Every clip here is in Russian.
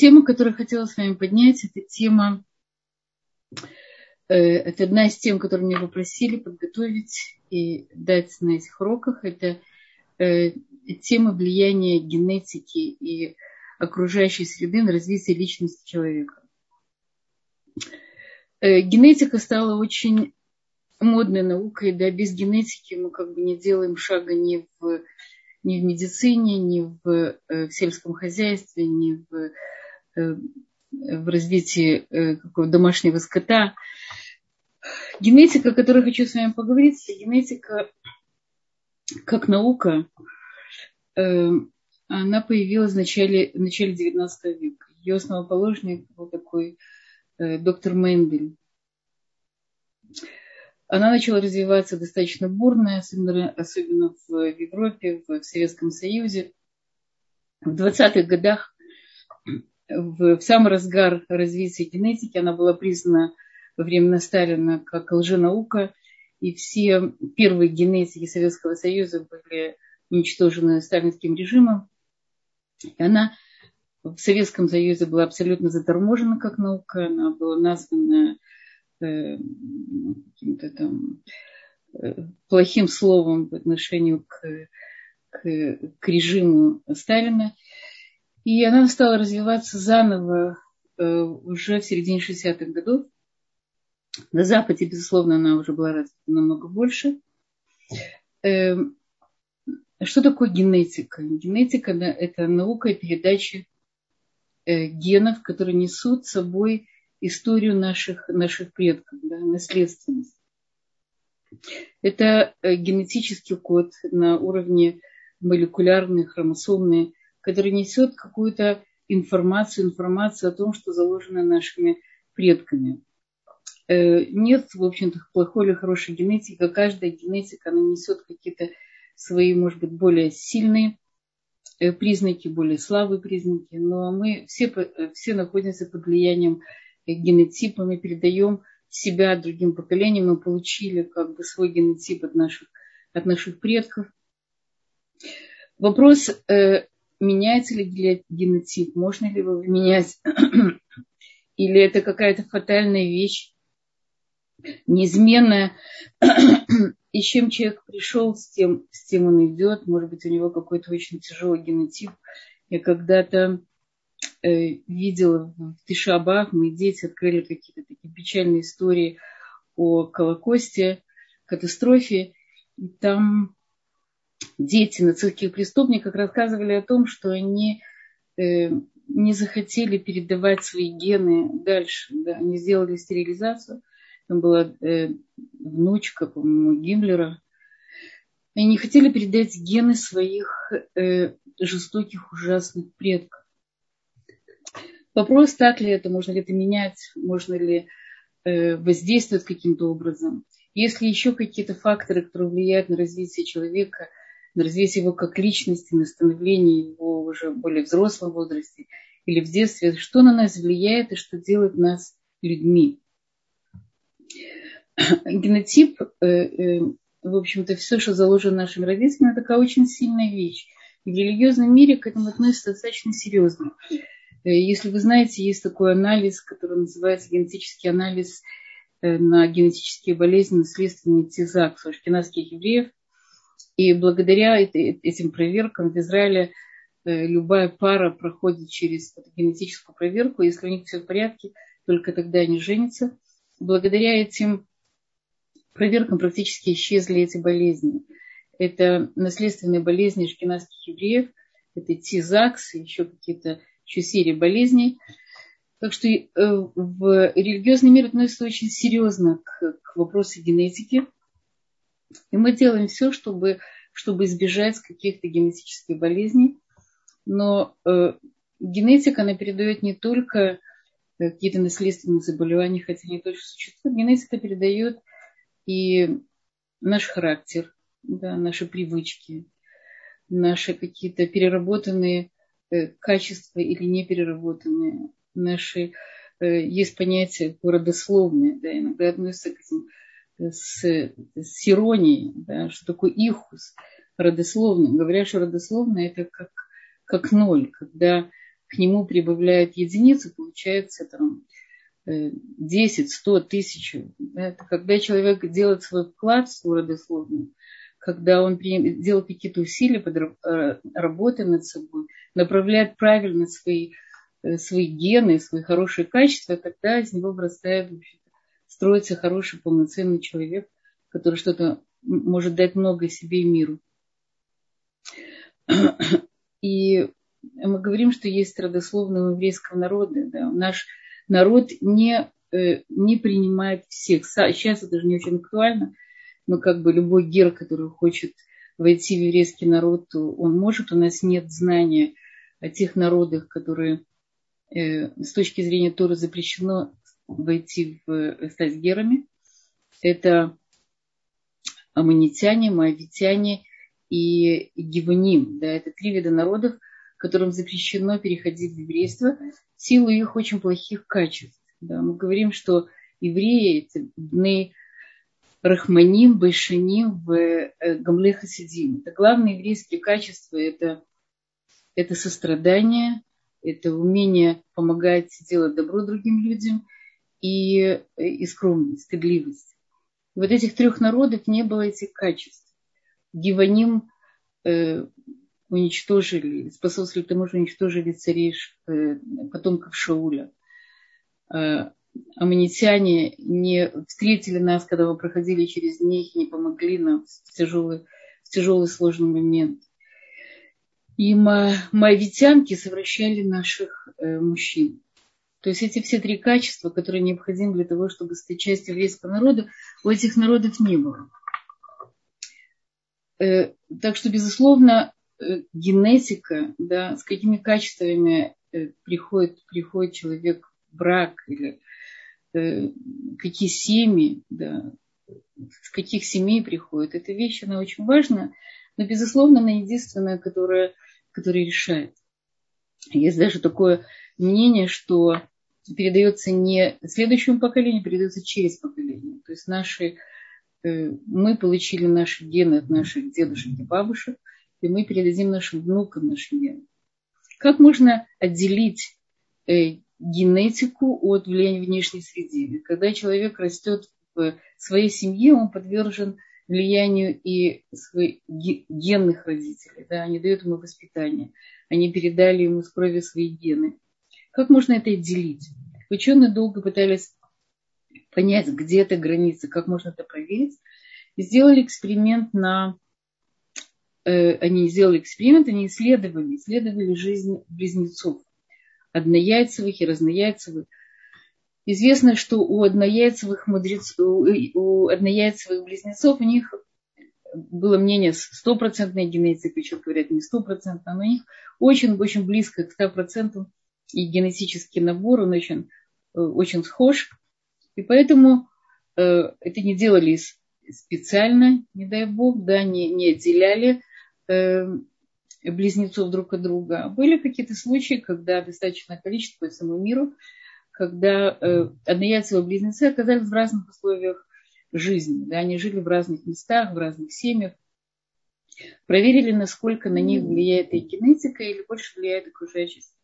тема, которую хотела с вами поднять, это тема, э, это одна из тем, которую меня попросили подготовить и дать на этих уроках. Это э, тема влияния генетики и окружающей среды на развитие личности человека. Э, генетика стала очень модной наукой, да, без генетики мы как бы не делаем шага ни в, ни в медицине, ни в, в сельском хозяйстве, ни в, в развитии какого домашнего скота. Генетика, о которой хочу с вами поговорить, генетика как наука, она появилась в начале, в начале 19 века. Ее основоположник был такой э, доктор Мендель. Она начала развиваться достаточно бурно, особенно, особенно в Европе, в Советском Союзе. В 20-х годах, в, в самый разгар развития генетики, она была признана во времена Сталина как лженаука, и все первые генетики Советского Союза были уничтожены сталинским режимом. И она в Советском Союзе была абсолютно заторможена как наука, она была названа э, каким-то там э, плохим словом по отношению к, к, к режиму Сталина. И она стала развиваться заново э, уже в середине 60-х годов. На Западе, безусловно, она уже была развита намного больше. Э, что такое генетика? Генетика это наука передачи э, генов, которые несут с собой историю наших, наших предков, да, наследственность. Это э, генетический код на уровне молекулярный, хромосомный, который несет какую-то информацию, информацию о том, что заложено нашими предками. Э, нет, в общем-то, плохой или хорошей генетики. Каждая генетика, она несет какие-то свои, может быть, более сильные э, признаки, более слабые признаки, но мы все, э, все находимся под влиянием генотипа, мы передаем себя другим поколениям, мы получили как бы свой генотип от наших, от наших предков. Вопрос, меняется ли генотип, можно ли его менять, или это какая-то фатальная вещь, неизменная, и чем человек пришел, с тем, с тем он идет. Может быть, у него какой-то очень тяжелый генотип. Я когда-то э, видела в Тишабах, мы дети открыли какие-то такие печальные истории о Колокосте, катастрофе. И там дети нацистских преступников рассказывали о том, что они э, не захотели передавать свои гены дальше. Да, они сделали стерилизацию там была э, внучка, по-моему, Гиммлера. Они не хотели передать гены своих э, жестоких, ужасных предков. Вопрос, так ли это, можно ли это менять, можно ли э, воздействовать каким-то образом. Есть ли еще какие-то факторы, которые влияют на развитие человека, на его как личности, на становление его уже более взрослом возрасте или в детстве, что на нас влияет и что делает нас людьми генотип, э, э, в общем-то, все, что заложено нашим родителям, это такая очень сильная вещь. И в религиозном мире к этому относятся достаточно серьезно. Э, если вы знаете, есть такой анализ, который называется генетический анализ на генетические болезни, наследственный тизак у евреев. И благодаря этим проверкам в Израиле любая пара проходит через генетическую проверку. Если у них все в порядке, только тогда они женятся. Благодаря этим проверкам практически исчезли эти болезни. Это наследственные болезни шкинадских евреев, это ТИЗАКС, еще какие-то еще серии болезней. Так что э, в религиозный мир относится очень серьезно к, к вопросу генетики. И мы делаем все, чтобы, чтобы избежать каких-то генетических болезней. Но э, генетика, она передает не только э, какие-то наследственные заболевания, хотя они тоже существуют. Генетика передает и наш характер, да, наши привычки, наши какие-то переработанные э, качества или непереработанные, наши э, есть понятие родословное, да, иногда относятся к этим с, с иронией, да, что такое ихус, родословное. Говорят, что родословное это как, как ноль, когда к нему прибавляют единицу, получается там 10, 100, тысяч. Это когда человек делает свой вклад в свой родословную, когда он делает какие-то усилия, э, работы над собой, направляет правильно свои, э, свои гены, свои хорошие качества, тогда из него вырастает, строится хороший, полноценный человек, который что-то может дать много себе и миру. И мы говорим, что есть родословного еврейского народа. Да. Наш народ не, э, не принимает всех. Сейчас это же не очень актуально, но как бы любой гер, который хочет войти в еврейский народ, он может. У нас нет знания о тех народах, которые э, с точки зрения Тора запрещено войти в стать герами. Это аммонитяне, моавитяне и гиваним. Да, это три вида народов, которым запрещено переходить в еврейство в силу их очень плохих качеств. Да, мы говорим, что евреи, это дны Рахманим, Байшаним, в э, Гамле Хасидим. Это главные еврейские качества, это, это сострадание, это умение помогать делать добро другим людям и, и скромность, стыдливость. Вот этих трех народов не было этих качеств. Гиваним э, уничтожили, способствовали тому, что уничтожили царей э, потомков Шауля. Э, аммонитяне не встретили нас, когда мы проходили через них, не помогли нам в тяжелый, в тяжелый сложный момент. И моавитянки совращали наших э, мужчин. То есть эти все три качества, которые необходимы для того, чтобы стать частью еврейского народа, у этих народов не было. Так что, безусловно, Э, генетика, да, с какими качествами э, приходит, приходит человек в брак или э, какие семьи, да, с каких семей приходит. Эта вещь, она очень важна, но, безусловно, она единственная, которая, которая решает. Есть даже такое мнение, что передается не следующему поколению, передается через поколение. То есть наши, мы получили наши гены от наших дедушек и бабушек – и мы передадим нашим внукам наши гены. Как можно отделить э, генетику от влияния внешней среды? Когда человек растет в своей семье, он подвержен влиянию и своих генных родителей. Да? Они дают ему воспитание. Они передали ему с крови свои гены. Как можно это отделить? Ученые долго пытались понять, где эта граница, как можно это проверить. И сделали эксперимент на Э, они сделали эксперимент, они исследовали, исследовали жизнь близнецов, однояйцевых и разнояйцевых. Известно, что у однояйцевых, мудрец, у однояйцевых близнецов у них было мнение стопроцентной генетики, еще говорят не стопроцентно, но у них очень-очень близко к 100% и генетический набор, он очень, э, очень схож. И поэтому э, это не делали специально, не дай бог, да, не, не отделяли Э, близнецов друг от друга. Были какие-то случаи, когда достаточное количество по всему миру, когда э, однояйцевые близнецы оказались в разных условиях жизни. Да, они жили в разных местах, в разных семьях. Проверили, насколько на них влияет и генетика, или больше влияет окружающая среда.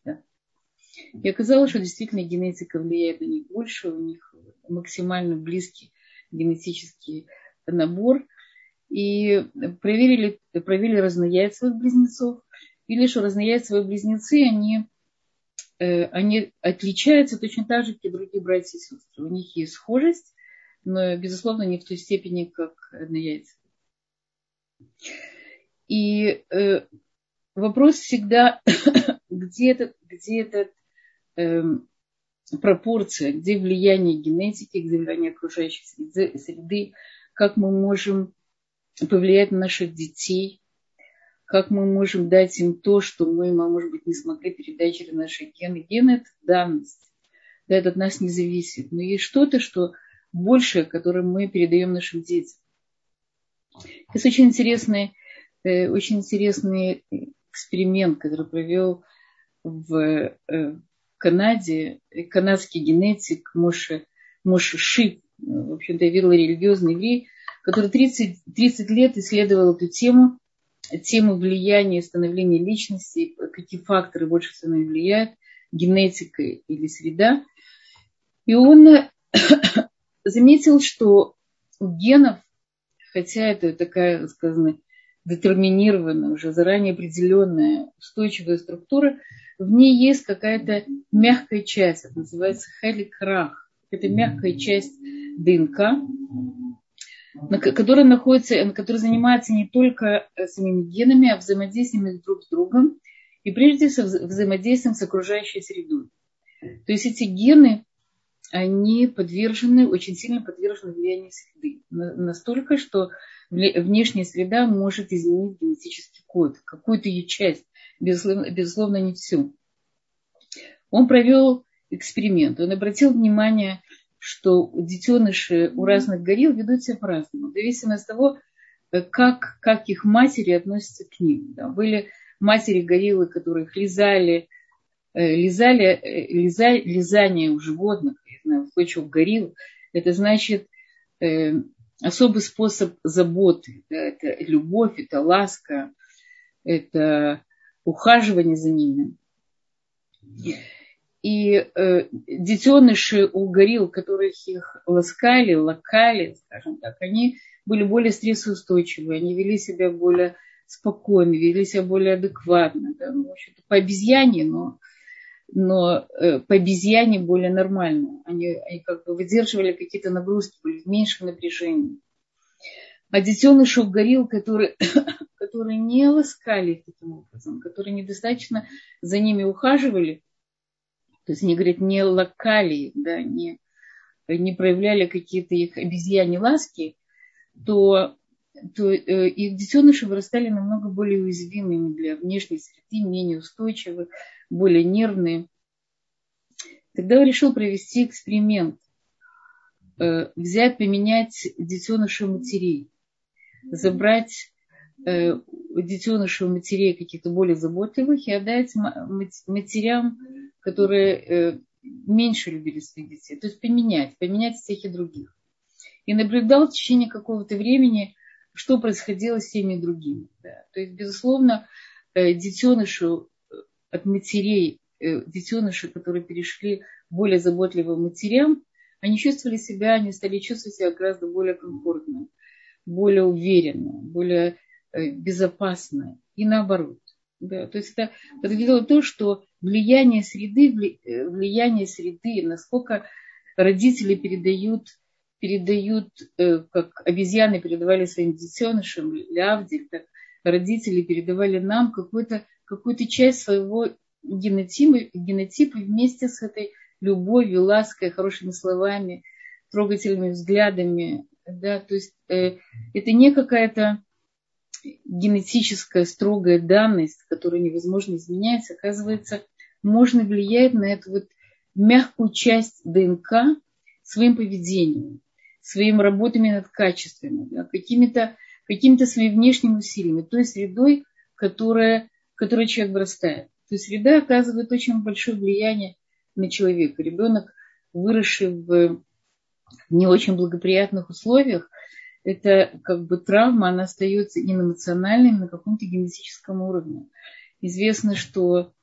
И оказалось, что действительно генетика влияет на них больше, у них максимально близкий генетический набор – и проверили, проверили разнояйцевых близнецов, или что разнояйцевые близнецы, они, э, они отличаются точно так же, как и другие братья и сестры. У них есть схожесть, но, безусловно, не в той степени, как однояйцевые. И э, вопрос всегда, где этот, где этот пропорция, где влияние генетики, где влияние окружающей среды, как мы можем повлиять на наших детей, как мы можем дать им то, что мы, может быть, не смогли передать через наши гены. Гены – это данность, да, это от нас не зависит. Но есть что-то, что большее, которое мы передаем нашим детям. Это очень интересный, э, очень интересный эксперимент, который провел в э, Канаде канадский генетик Моше, Моше Шип, в общем-то, религиозный еврей, который 30, 30 лет исследовал эту тему, тему влияния и становления личности, какие факторы больше всего на влияют. генетика или среда. И он заметил, что у генов, хотя это такая, сказано, детерминированная, уже заранее определенная устойчивая структура, в ней есть какая-то мягкая часть, это называется хеликрах. Это мягкая часть ДНК, которая находится, которая занимается не только э, самими генами, а взаимодействием друг с другом, и прежде всего взаимодействием с окружающей средой. То есть эти гены, они подвержены, очень сильно подвержены влиянию среды. Настолько, что внешняя среда может изменить генетический код, какую-то ее часть, безусловно, безусловно не всю. Он провел эксперимент. Он обратил внимание, что детеныши у разных горилл ведут себя по-разному, в зависимости от того, э, как, как их матери относятся к ним. Да. Были матери гориллы, которые их лизали, э, лизали, э, лиза, лизание у животных, я знаю, устойчивых горилл, это значит э, особый способ заботы. Да, это любовь, это ласка, это ухаживание за ними. И э, детеныши у горилл, которых их ласкали, лакали, скажем так, они были более стрессоустойчивые, они вели себя более спокойно, вели себя более адекватно. Да? Ну, в общем-то, по обезьяне, но, но э, по обезьяне более нормально. Они, они как бы выдерживали какие-то нагрузки, были в меньшем напряжении. А у горилл, которые, которые не ласкали таким образом, которые недостаточно за ними ухаживали, то есть они говорят, не локали, да, не, не проявляли какие-то их обезьяне ласки, то, то э, их детеныши вырастали намного более уязвимыми для внешней среды, менее устойчивы, более нервные. Тогда он решил провести эксперимент, э, взять, поменять детеныши матерей, забрать э, детенышей матерей каких-то более заботливых и отдать матерям которые э, меньше любили своих детей. То есть поменять, поменять всех и других. И наблюдал в течение какого-то времени, что происходило с теми другими. Да. То есть, безусловно, э, детеныши э, от матерей, детеныши, которые перешли более заботливым матерям, они чувствовали себя, они стали чувствовать себя гораздо более комфортно, более уверенно, более безопасно. И наоборот. Да, то есть это подтвердило то, что влияние среды, э, влияние среды, насколько родители передают, передают, э, как обезьяны передавали своим детенышам, Лявдель, так родители передавали нам какую-то какую часть своего генотипа, генотипа вместе с этой любовью, лаской, хорошими словами, трогательными взглядами. Да, то есть э, это не какая-то генетическая строгая данность, которую невозможно изменять, оказывается, можно влиять на эту вот мягкую часть ДНК своим поведением, своими работами над качествами, да, какими-то какими своими внешними усилиями, той средой, которая, которой человек вырастает. То есть среда оказывает очень большое влияние на человека. Ребенок, выросший в не очень благоприятных условиях, это как бы травма, она остается и на эмоциональном, на каком-то генетическом уровне. Известно, что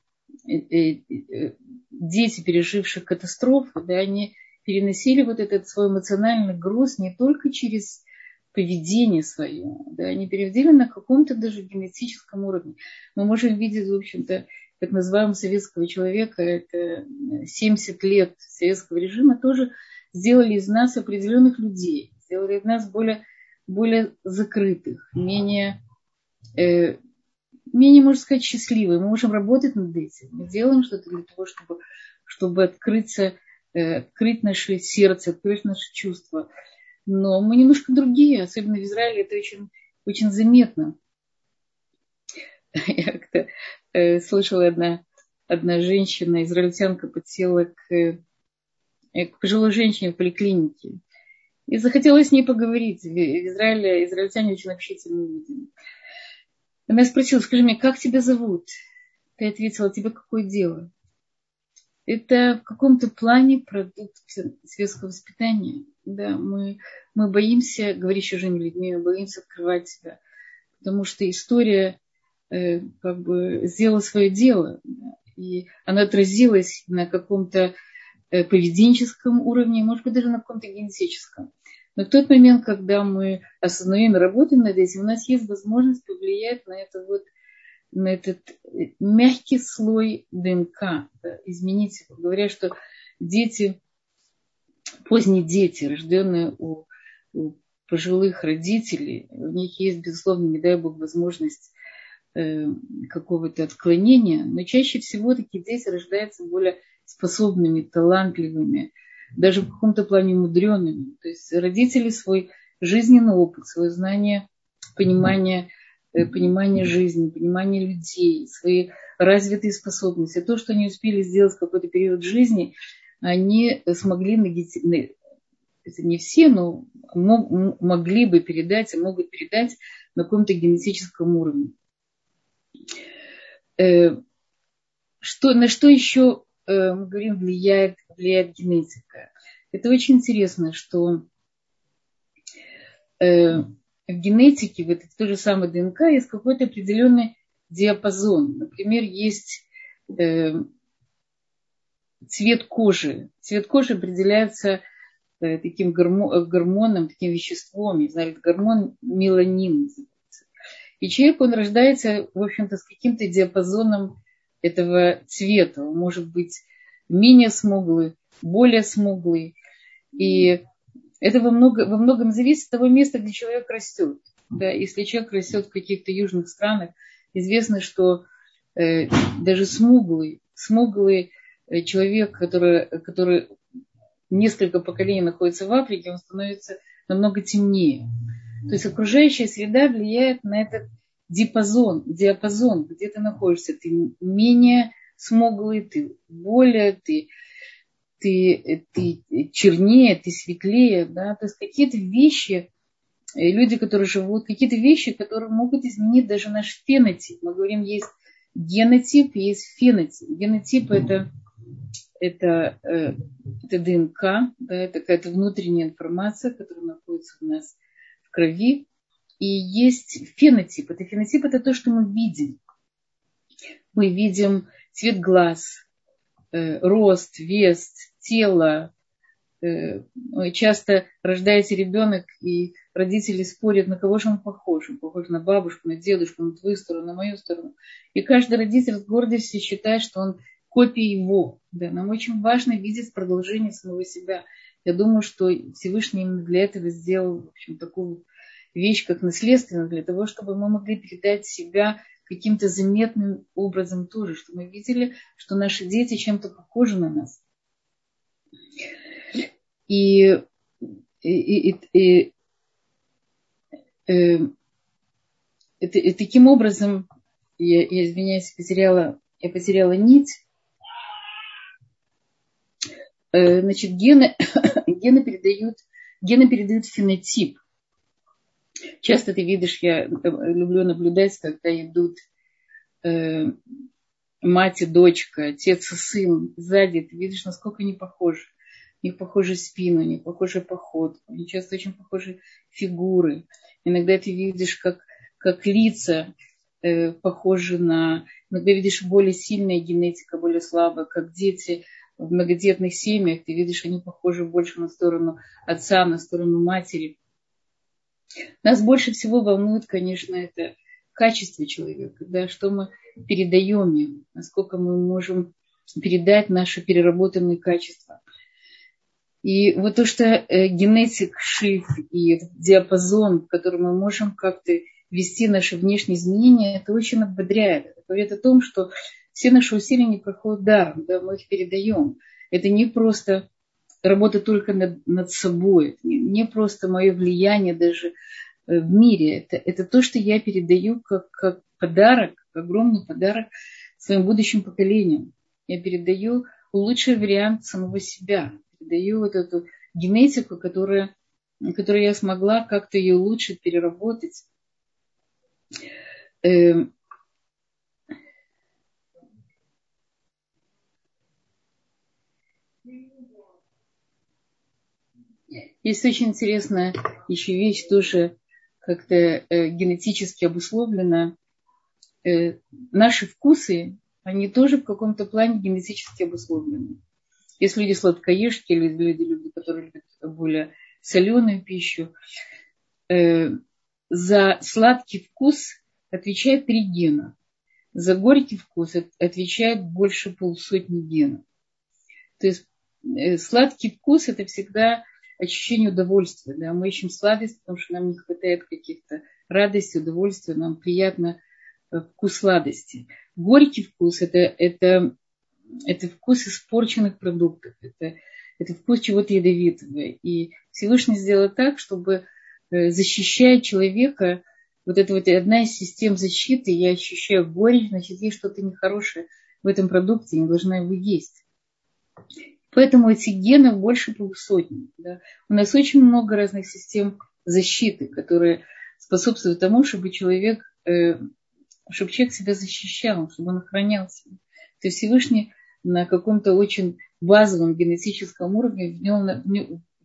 э, э, э, дети, пережившие катастрофу, да, они переносили вот этот свой эмоциональный груз не только через поведение свое, да, они переводили на каком-то даже генетическом уровне. Мы можем видеть, в общем-то, так называемого советского человека, это 70 лет советского режима, тоже сделали из нас определенных людей, сделали из нас более более закрытых, менее, э, менее, можно сказать, счастливые. Мы можем работать над этим. Мы делаем что-то для того, чтобы, чтобы открыться, э, открыть наше сердце, открыть наши чувства. Но мы немножко другие, особенно в Израиле это очень, очень заметно. Я как-то э, слышала одна, одна женщина, израильтянка, подсела к, к пожилой женщине в поликлинике. И захотелось с ней поговорить. В Израиле израильтяне очень общительные люди. Она спросила, скажи мне, как тебя зовут? Ты ответила, тебе какое дело? Это в каком-то плане продукт светского воспитания. Да, мы, мы боимся говорить чужими людьми, мы боимся открывать себя. Потому что история э, как бы сделала свое дело. Да. И она отразилась на каком-то поведенческом уровне, может быть, даже на каком-то генетическом. Но в тот момент, когда мы осознаем и работаем над этим, у нас есть возможность повлиять на это вот на этот э, мягкий слой ДНК, да, изменить его. Говорят, что дети, поздние дети, рожденные у, у пожилых родителей, у них есть, безусловно, не дай бог, возможность э, какого-то отклонения, но чаще всего такие дети рождаются более способными, талантливыми, даже в каком-то плане мудреными. То есть родители свой жизненный опыт, свое знание, понимание, э, понимание жизни, понимание людей, свои развитые способности, то, что они успели сделать в какой-то период жизни, они смогли это не все, но могли бы передать и могут передать на каком-то генетическом уровне. Э, что, на что еще мы говорим, влияет, влияет генетика? Это очень интересно, что э, в генетике, в этой той же самой ДНК, есть какой-то определенный диапазон. Например, есть цвет кожи. Цвет кожи определяется Э, таким э, гормоном, таким веществом, не знаю, гормон меланин И человек, он рождается, в общем-то, с каким-то диапазоном этого цвета. Он может быть менее смуглый, более смуглый. И это во, много, во многом зависит от того места, где человек растет. Да, если человек растет в каких-то южных странах, известно, что э, даже смуглый, смуглый э, человек, который, который несколько поколений находится в Африке, он становится намного темнее. То есть окружающая среда влияет на этот диапазон, диапазон, где ты находишься. Ты менее смуглый, ты более, ты, ты, ты чернее, ты светлее. Да? То есть какие-то вещи, э, люди, которые живут, какие-то вещи, которые могут изменить даже наш фенотип. Мы говорим, есть генотип, есть фенотип. Генотип – это это, э, это ДНК, да, это какая-то внутренняя информация, которая находится у нас в крови. И есть фенотип. Это фенотип это то, что мы видим. Мы видим цвет глаз, э, рост, вес, тело. Э, часто рождается ребенок, и родители спорят, на кого же он похож. Он похож на бабушку, на дедушку, на твою сторону, на мою сторону. И каждый родитель с гордостью считает, что он копия его. Да, нам очень важно видеть продолжение самого себя. Я думаю, что Всевышний именно для этого сделал в общем, такую вещь, как наследственность, для того, чтобы мы могли передать себя каким-то заметным образом тоже, что мы видели, что наши дети чем-то похожи на нас. И, и, и, и, э, и, и таким образом, я, я извиняюсь, потеряла, я потеряла нить. Э, значит, гены, гены, передают, гены передают фенотип. Часто ты видишь, я люблю наблюдать, когда идут э, мать и дочка, отец и сын сзади, ты видишь, насколько они похожи. У них похожи спину, у них похожий поход, у них часто очень похожи фигуры. Иногда ты видишь, как, как лица э, похожи на... Иногда видишь более сильная генетика, более слабая, как дети в многодетных семьях, ты видишь, они похожи больше на сторону отца, на сторону матери. Нас больше всего волнует, конечно, это качество человека, да, что мы передаем ему, насколько мы можем передать наши переработанные качества. И вот то, что э, генетик шиф и диапазон, в котором мы можем как-то вести наши внешние изменения, это очень ободряет. Это говорит о том, что все наши усилия не проходят даром, да, мы их передаем. Это не просто работа только над, над собой, не, не просто мое влияние даже э, в мире. Это, это то, что я передаю как, как подарок, огромный подарок своим будущим поколениям. Я передаю лучший вариант самого себя. Передаю вот эту генетику, которая, которую я смогла как-то ее улучшить, переработать. Эм, Есть очень интересная еще вещь, тоже как-то э, генетически обусловлена. Э, наши вкусы, они тоже в каком-то плане генетически обусловлены. Есть люди сладкоежки или люди, люди которые любят более соленую пищу. Э, за сладкий вкус отвечает три гена. За горький вкус отвечает больше полсотни генов. То есть э, сладкий вкус это всегда ощущение удовольствия. Да? Мы ищем сладость, потому что нам не хватает каких-то радости, удовольствия, нам приятно э, вкус сладости. Горький вкус это, это, это вкус испорченных продуктов, это, это вкус чего-то ядовитого. И Всевышний сделал так, чтобы э, защищая человека, вот это вот одна из систем защиты, я ощущаю горечь, значит, есть что-то нехорошее в этом продукте, не должна его есть. Поэтому этих генов больше полусотни. Да. У нас очень много разных систем защиты, которые способствуют тому, чтобы человек, э, чтобы человек себя защищал, чтобы он охранялся. То есть Всевышний на каком-то очень базовом генетическом уровне ввел,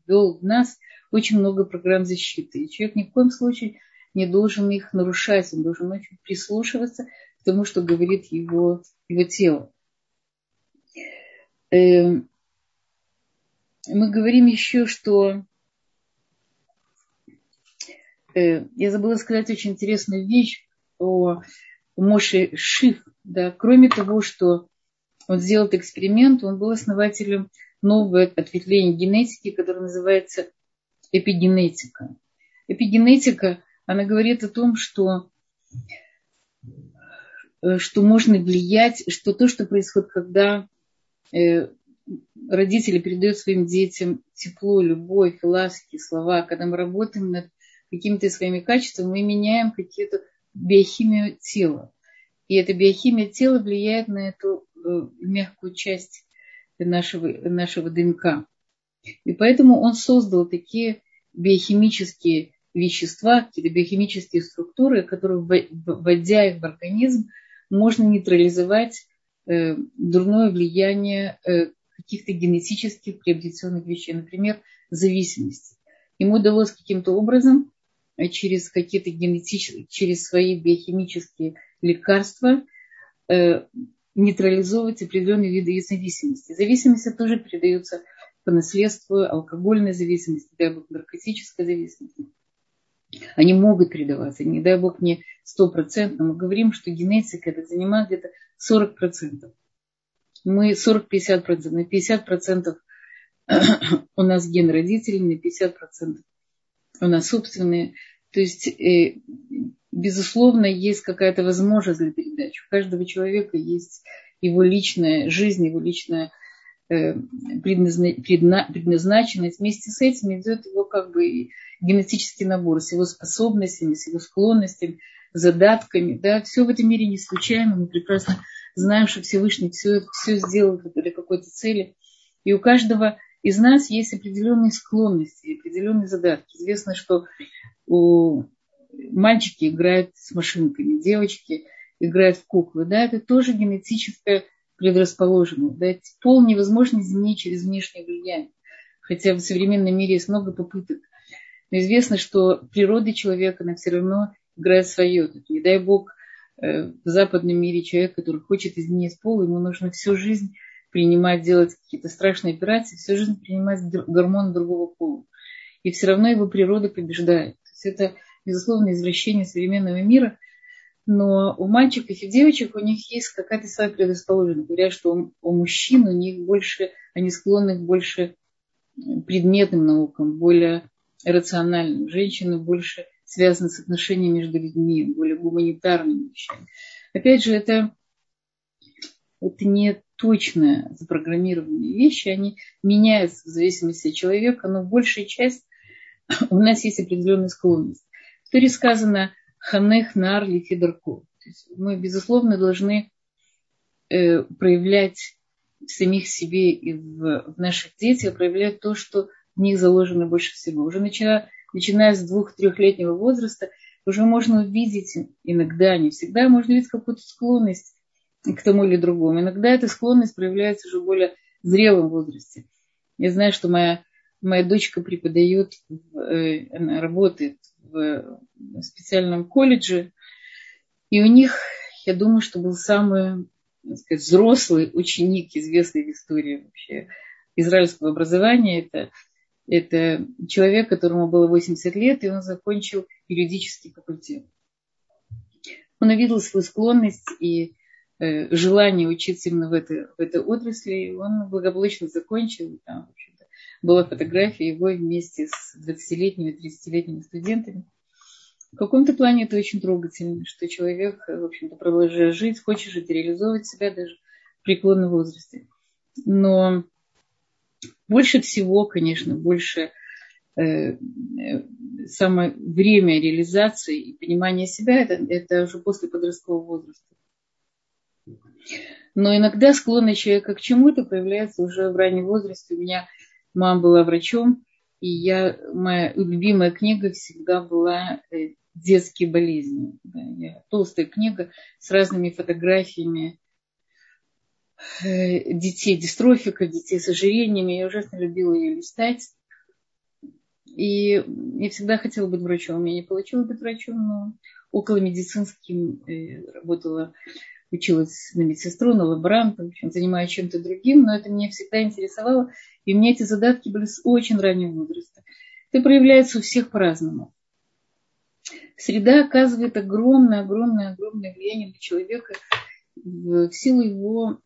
ввел в нас очень много программ защиты. И человек ни в коем случае не должен их нарушать, он должен очень прислушиваться к тому, что говорит его, его тело. Эм, мы говорим еще, что э, я забыла сказать очень интересную вещь о Моше Шиф. Да, кроме того, что он сделал этот эксперимент, он был основателем нового ответвления генетики, которое называется эпигенетика. Эпигенетика, она говорит о том, что, э, что можно влиять, что то, что происходит, когда э, родители передают своим детям тепло, любовь, ласки, слова, когда мы работаем над какими-то своими качествами, мы меняем какие-то биохимию тела. И эта биохимия тела влияет на эту э, мягкую часть нашего, нашего ДНК. И поэтому он создал такие биохимические вещества, какие-то биохимические структуры, которые, вводя их в организм, можно нейтрализовать э, дурное влияние э, каких-то генетических приобретенных вещей, например, зависимости. Ему удалось каким-то образом э, через какие-то генетические, через свои биохимические лекарства э, нейтрализовывать определенные виды зависимости. Зависимости тоже передаются по наследству, алкогольная зависимость, дай бог, наркотическая зависимость. Они могут передаваться, не дай бог не стопроцентно. Мы говорим, что генетика это занимает где-то 40% мы 40-50%, на 50% у нас ген родителей, на 50% у нас собственные. То есть, э, безусловно, есть какая-то возможность для передачи. У каждого человека есть его личная жизнь, его личная э, предназначенность. Вместе с этим идет его как бы генетический набор с его способностями, с его склонностями, задатками. Да, все в этом мире не случайно. Мы прекрасно знаем, что Всевышний все, все сделал для какой-то цели. И у каждого из нас есть определенные склонности, определенные задатки. Известно, что у мальчики играют с машинками, девочки играют в куклы. Да, это тоже генетическая предрасположенность. Да, пол невозможно изменить через внешнее влияние. Хотя в современном мире есть много попыток. Но известно, что природа человека, она все равно играет свое. Не дай бог, в западном мире человек, который хочет изменить пол, ему нужно всю жизнь принимать, делать какие-то страшные операции, всю жизнь принимать гормоны другого пола. И все равно его природа побеждает. То есть это, безусловно, извращение современного мира. Но у мальчиков и девочек у них есть какая-то своя предрасположенность. Говорят, что у мужчин у них больше, они склонны к больше предметным наукам, более рациональным. Женщины больше связаны с отношениями между людьми, более гуманитарными вещами. Опять же, это, это не точно запрограммированные вещи, они меняются в зависимости от человека, но большая часть у нас есть определенная склонность. В Торе сказано «ханех нар лифидарку». Мы, безусловно, должны э, проявлять в самих себе и в, в наших детях, проявлять то, что в них заложено больше всего. Уже начиная начиная с двух-трехлетнего возраста, уже можно увидеть иногда, не всегда, можно увидеть какую-то склонность к тому или другому. Иногда эта склонность проявляется уже в более зрелом возрасте. Я знаю, что моя, моя дочка преподает, э, она работает в специальном колледже, и у них, я думаю, что был самый сказать, взрослый ученик, известный в истории вообще израильского образования. Это, это человек, которому было 80 лет, и он закончил юридический факультет. Он увидел свою склонность и э, желание учиться именно в этой, в этой отрасли, и он благополучно закончил. Там, в общем-то, была фотография его вместе с 20-летними, 30-летними студентами. В каком-то плане это очень трогательно, что человек, в общем-то, продолжая жить, хочет жить, реализовывать себя даже в преклонном возрасте. Но больше всего, конечно, больше э, самое время реализации и понимания себя это, это уже после подросткового возраста. Но иногда склонность человека к чему-то появляется уже в раннем возрасте. У меня мама была врачом, и я, моя любимая книга всегда была э, детские болезни. Да, я, толстая книга с разными фотографиями детей дистрофиков, детей с ожирениями. Я ужасно любила ее листать. И я всегда хотела быть врачом. Я не получила быть врачом, но около медицинским э, работала, училась на медсестру, на лаборанта, в общем, занимаюсь чем-то другим, но это меня всегда интересовало. И у меня эти задатки были с очень раннего возраста. Это проявляется у всех по-разному среда оказывает огромное, огромное, огромное влияние на человека в силу его, э,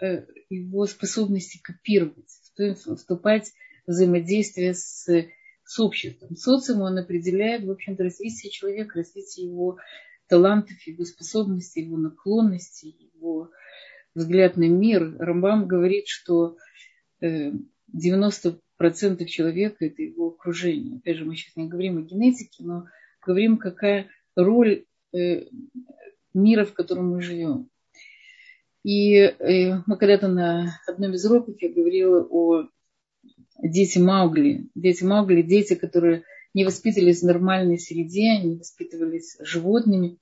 его способности копировать, вступать в взаимодействие с, с обществом. Социум он определяет, в общем-то, развитие человека, развитие его талантов, его способностей, его наклонностей, его взгляд на мир. Рамбам говорит, что 90% э, человека – это его окружение. Опять же, мы сейчас не говорим о генетике, но говорим, какая роль э, мира, в котором мы живем. И э, мы когда-то на одном из уроков я говорила о дети Маугли. Дети Маугли, дети, которые не воспитывались в нормальной среде, не воспитывались животными.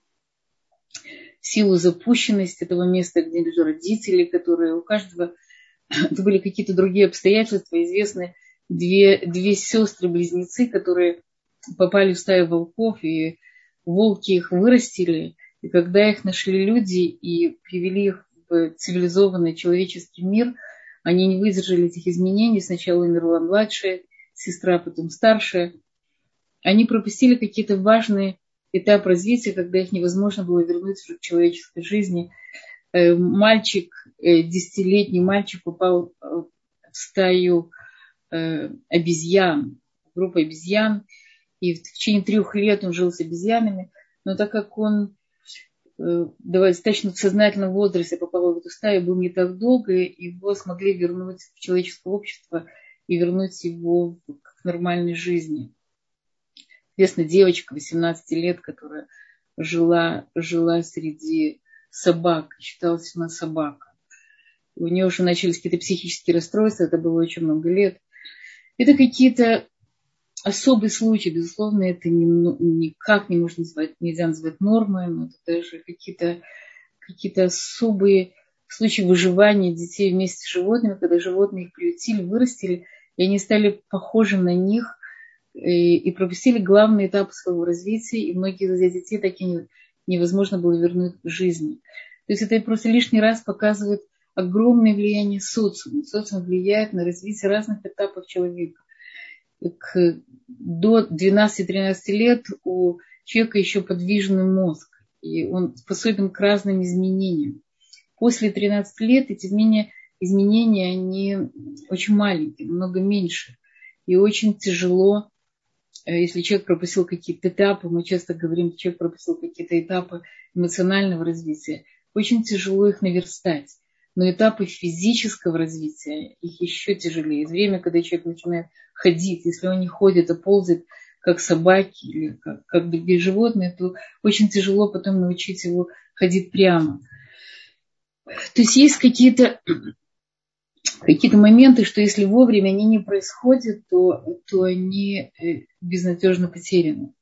В силу запущенности этого места, где люди родители, которые у каждого это были какие-то другие обстоятельства. Известны две, две сестры-близнецы, которые попали в стаю волков, и волки их вырастили. И когда их нашли люди и привели их цивилизованный человеческий мир, они не выдержали этих изменений. Сначала умерла младшая сестра, потом старшая. Они пропустили какие-то важные этапы развития, когда их невозможно было вернуть в человеческой жизни. Э, мальчик, э, десятилетний мальчик попал э, в стаю обезьян, группу обезьян, и в течение трех лет он жил с обезьянами, но так как он э, достаточно в сознательном возрасте попал в эту стаю, был не так долго, его смогли вернуть в человеческое общество и вернуть его к нормальной жизни. Известна девочка 18 лет, которая жила, жила среди собак, считалась она собака. У нее уже начались какие-то психические расстройства, это было очень много лет. Это какие-то особый случай, безусловно, это не, ну, никак не можно назвать, нельзя назвать нормой, но это даже какие-то какие особые случаи выживания детей вместе с животными, когда животные их приютили, вырастили, и они стали похожи на них и, и пропустили главный этап своего развития, и многие из этих детей так и не, невозможно было вернуть к жизни. То есть это просто лишний раз показывает огромное влияние социума. Социум влияет на развитие разных этапов человека к, до 12-13 лет у человека еще подвижный мозг, и он способен к разным изменениям. После 13 лет эти изменения, изменения они очень маленькие, много меньше. И очень тяжело, э, если человек пропустил какие-то этапы, мы часто говорим, человек пропустил какие-то этапы эмоционального развития, очень тяжело их наверстать но этапы физического развития, их еще тяжелее. Время, когда человек начинает ходить, если он не ходит, а ползает, как собаки или как, как другие животные, то очень тяжело потом научить его ходить прямо. То есть есть какие-то какие-то моменты, что если вовремя они не происходят, то, то они э, безнадежно потеряны.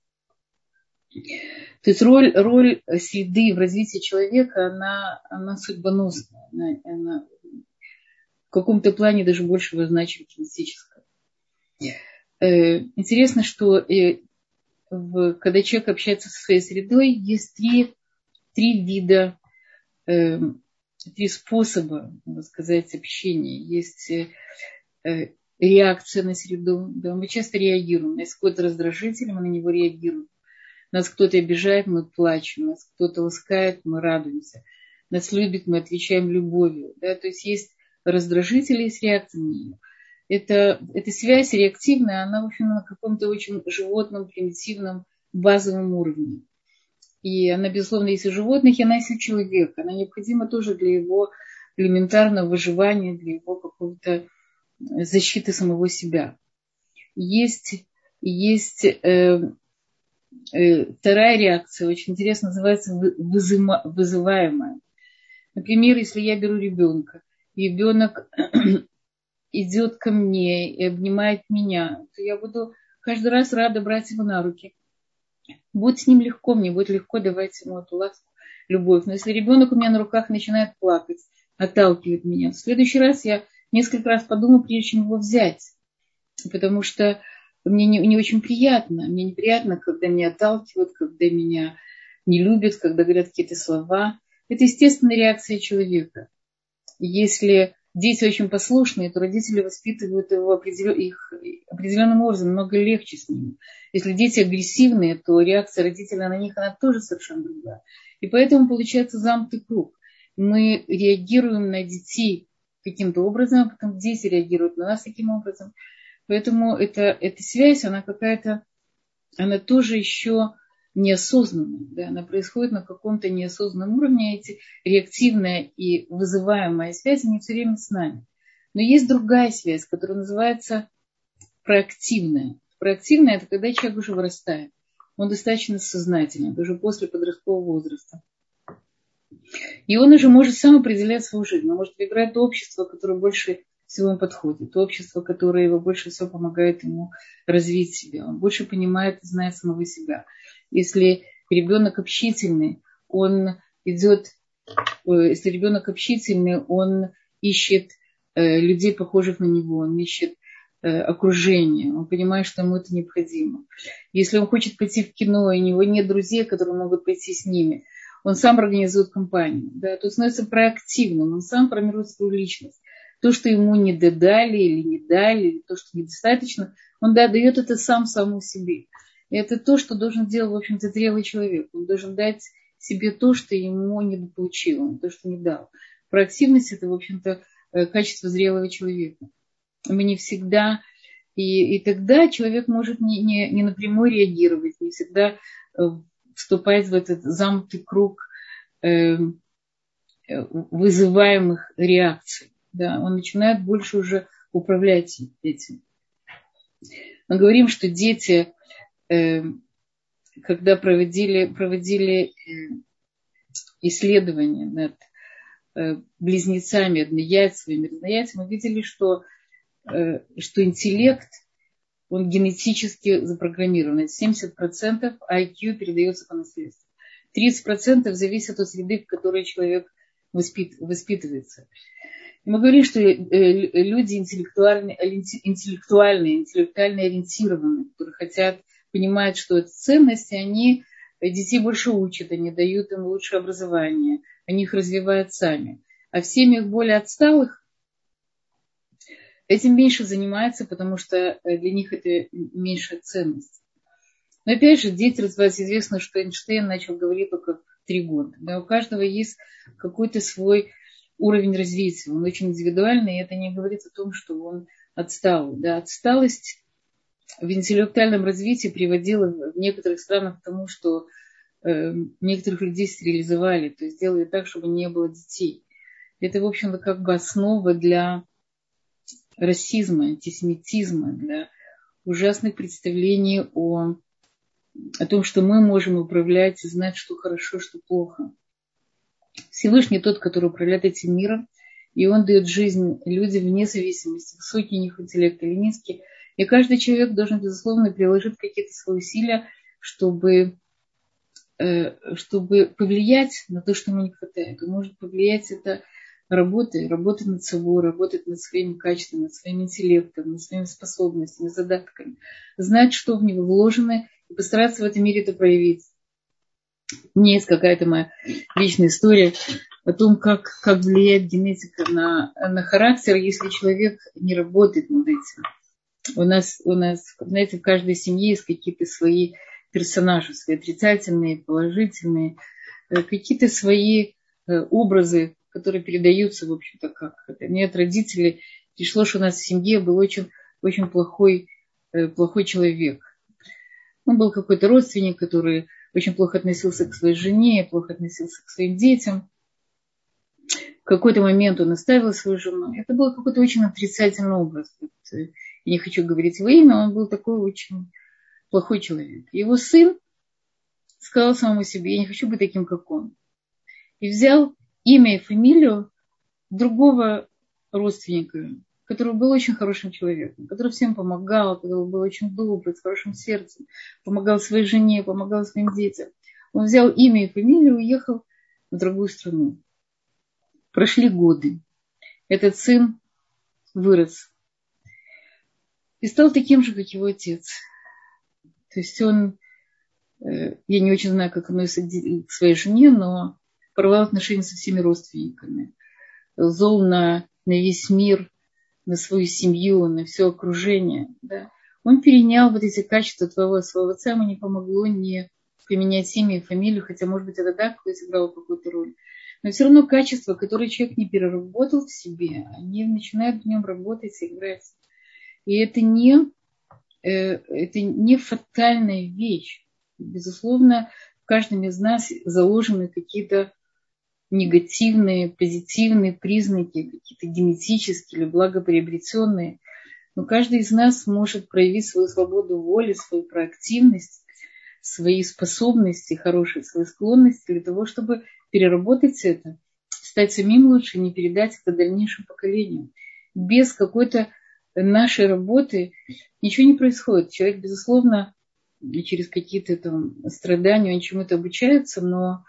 То есть роль, роль среды в развитии человека, она, она судьбоносная. Она, она в каком-то плане даже больше значима, чем физическая. Э, интересно, что э, когда человек общается со своей средой, есть три, три вида э, три способа, можно сказать, общения. Есть реакция на среду. Да, мы часто реагируем. Если какой-то раздражитель, мы на него реагируем. Нас кто-то обижает, мы плачем. Нас кто-то ласкает, мы радуемся. Нас любит, мы отвечаем любовью. Да? То есть есть раздражители, есть реакция. Это, эта связь реактивная, она, в общем, на каком-то очень животном, примитивном, базовом уровне. И она, безусловно, есть у животных, и она есть у человека. Она необходима тоже для его элементарного выживания, для его какого-то защиты самого себя. Есть, есть э, э, вторая реакция, очень интересно, называется вызыма, вызываемая. Например, если я беру ребенка, ребенок идет ко мне и обнимает меня, то я буду каждый раз рада брать его на руки. Будет с ним легко, мне будет легко давать ему эту ласку, любовь. Но если ребенок у меня на руках начинает плакать, отталкивает меня, в следующий раз я несколько раз подумаю, прежде чем его взять. Потому что мне не, не очень приятно. Мне неприятно, когда меня отталкивают, когда меня не любят, когда говорят какие-то слова. Это естественная реакция человека. Если дети очень послушные, то родители воспитывают его определен, их определенным образом, намного легче с ними. Если дети агрессивные, то реакция родителя на них, она тоже совершенно другая. И поэтому получается замкнутый круг. Мы реагируем на детей каким-то образом, а потом дети реагируют на нас таким образом. Поэтому это, эта связь, она какая-то, она тоже еще неосознанная, да, она происходит на каком-то неосознанном уровне, эти реактивная и вызываемая связь, они все время с нами. Но есть другая связь, которая называется проактивная. Проактивная – это когда человек уже вырастает. Он достаточно сознательный, даже после подросткового возраста. И он уже может сам определять свою жизнь. Он может выбирать то общество, которое больше всего ему подходит. Общество, которое его больше всего помогает ему развить себя. Он больше понимает и знает самого себя. Если ребенок общительный, он идет, э, если ребенок общительный, он ищет э, людей, похожих на него, он ищет э, окружение, он понимает, что ему это необходимо. Если он хочет пойти в кино, и у него нет друзей, которые могут пойти с ними, он сам организует компанию, да, то становится проактивным, он сам формирует свою личность. То, что ему не додали или не дали, или то, что недостаточно, он да, дает это сам самому себе. И это то, что должен делать, в общем-то, зрелый человек. Он должен дать себе то, что ему не получил, то, что не дал. Проактивность – это, в общем-то, э, качество зрелого человека. Мы не всегда... И, и тогда человек может не, не, не напрямую реагировать, не всегда э, вступает в этот замкнутый круг э, вызываемых реакций. Да, он начинает больше уже управлять этим. Мы говорим, что дети, э, когда проводили, проводили э, исследования над э, близнецами, однояйцевыми, разнояйцевыми, мы видели, что, что интеллект – он генетически запрограммирован. 70% IQ передается по наследству. 30% зависит от среды, в которой человек воспит, воспитывается. Мы говорим, что э, люди интеллектуальные, интеллектуальные, интеллектуально ориентированные, которые хотят, понимают, что это ценности, они детей больше учат, они дают им лучшее образование, они их развивают сами. А в семьях более отсталых этим меньше занимаются, потому что э, для них это меньшая ценность. Но опять же, дети развиваются. Известно, что Эйнштейн начал говорить только три года. Да, у каждого есть какой-то свой уровень развития. Он очень индивидуальный, и это не говорит о том, что он отстал. Да, отсталость в интеллектуальном развитии приводила в некоторых странах к тому, что э, некоторых людей стерилизовали, то есть сделали так, чтобы не было детей. Это, в общем-то, как бы основа для расизма, антисемитизма, для ужасных представлений о, о том, что мы можем управлять и знать, что хорошо, что плохо. Всевышний тот, который управляет этим миром, и он дает жизнь людям вне зависимости, высокий у них интеллект или низкий. И каждый человек должен, безусловно, приложить какие-то свои усилия, чтобы, э, чтобы повлиять на то, что ему не хватает. Он может повлиять это работой, работать над собой, работать над своими качествами, над своим интеллектом, над своими способностями, задатками, знать, что в него вложено, и постараться в этом мире это проявить. У меня есть какая-то моя личная история о том, как, как влияет генетика на, на характер, если человек не работает над этим. У нас, у нас, знаете, в каждой семье есть какие-то свои персонажи, свои отрицательные, положительные, э, какие-то свои э, образы, которые передаются, в общем-то, как это. Мне от родителей пришло, что у нас в семье был очень, очень плохой, э, плохой человек. Он был какой-то родственник, который очень плохо относился к своей жене, плохо относился к своим детям. В какой-то момент он оставил свою жену. Это был какой-то очень отрицательный образ. Я не хочу говорить во имя, он был такой очень плохой человек. Его сын сказал самому себе, я не хочу быть таким, как он. И взял имя и фамилию другого родственника, который был очень хорошим человеком, который всем помогал, который был очень добрый, с хорошим сердцем, помогал своей жене, помогал своим детям. Он взял имя и фамилию и уехал в другую страну. Прошли годы. Этот сын вырос и стал таким же, как его отец. То есть он, э, я не очень знаю, как относится к своей жене, но порвал отношения со всеми родственниками. Зол на, на весь мир, на свою семью, на все окружение. Да. Он перенял вот эти качества твоего своего отца, ему не помогло не поменять имя и фамилию, хотя, может быть, это да, сыграло какую-то роль. Но все равно качества, которые человек не переработал в себе, они начинают в нем работать и играть. И это не, э, это не фатальная вещь. Безусловно, в каждом из нас заложены какие-то негативные, позитивные признаки, какие-то генетические или благоприобретенные. Но каждый из нас может проявить свою свободу воли, свою проактивность, свои способности хорошие, свои склонности для того, чтобы переработать это, стать самим лучше, не передать это дальнейшим поколениям. Без какой-то нашей работы ничего не происходит. Человек, безусловно, через какие-то там страдания, он чему-то обучается, но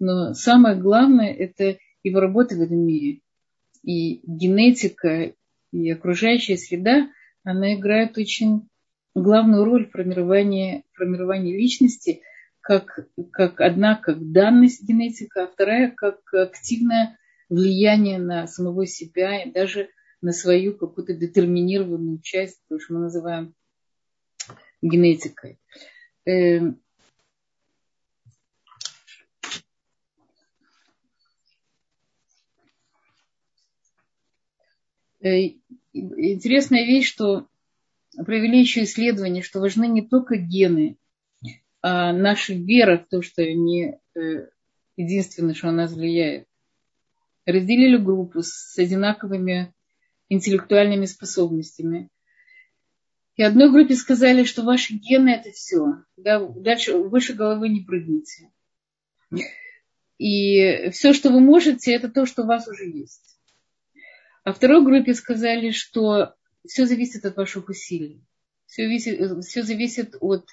но самое главное – это его работа в этом мире. И генетика, и окружающая среда, она играет очень главную роль в формировании, формировании личности, как, как одна как данность генетика, а вторая как активное влияние на самого себя и даже на свою какую-то детерминированную часть, то, что мы называем генетикой. Интересная вещь, что провели еще исследование, что важны не только гены, а наша вера в то, что не э, единственное, что на нас влияет. Разделили группу с одинаковыми интеллектуальными способностями. И одной группе сказали, что ваши гены это все. Да, дальше выше головы не прыгните. И все, что вы можете, это то, что у вас уже есть. А второй группе сказали, что все зависит от ваших усилий. Все, зависит, все зависит от,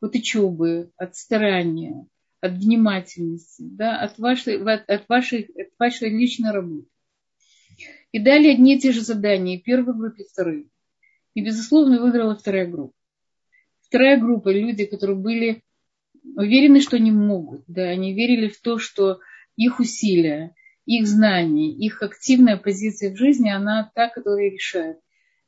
от учебы, от старания, от внимательности, да, от, вашей, от, вашей, от вашей личной работы. И дали одни и те же задания, первой группе, второй. И, безусловно, выиграла вторая группа. Вторая группа – люди, которые были уверены, что они могут. Да, они верили в то, что их усилия, их знания, их активная позиция в жизни, она та, которая решает.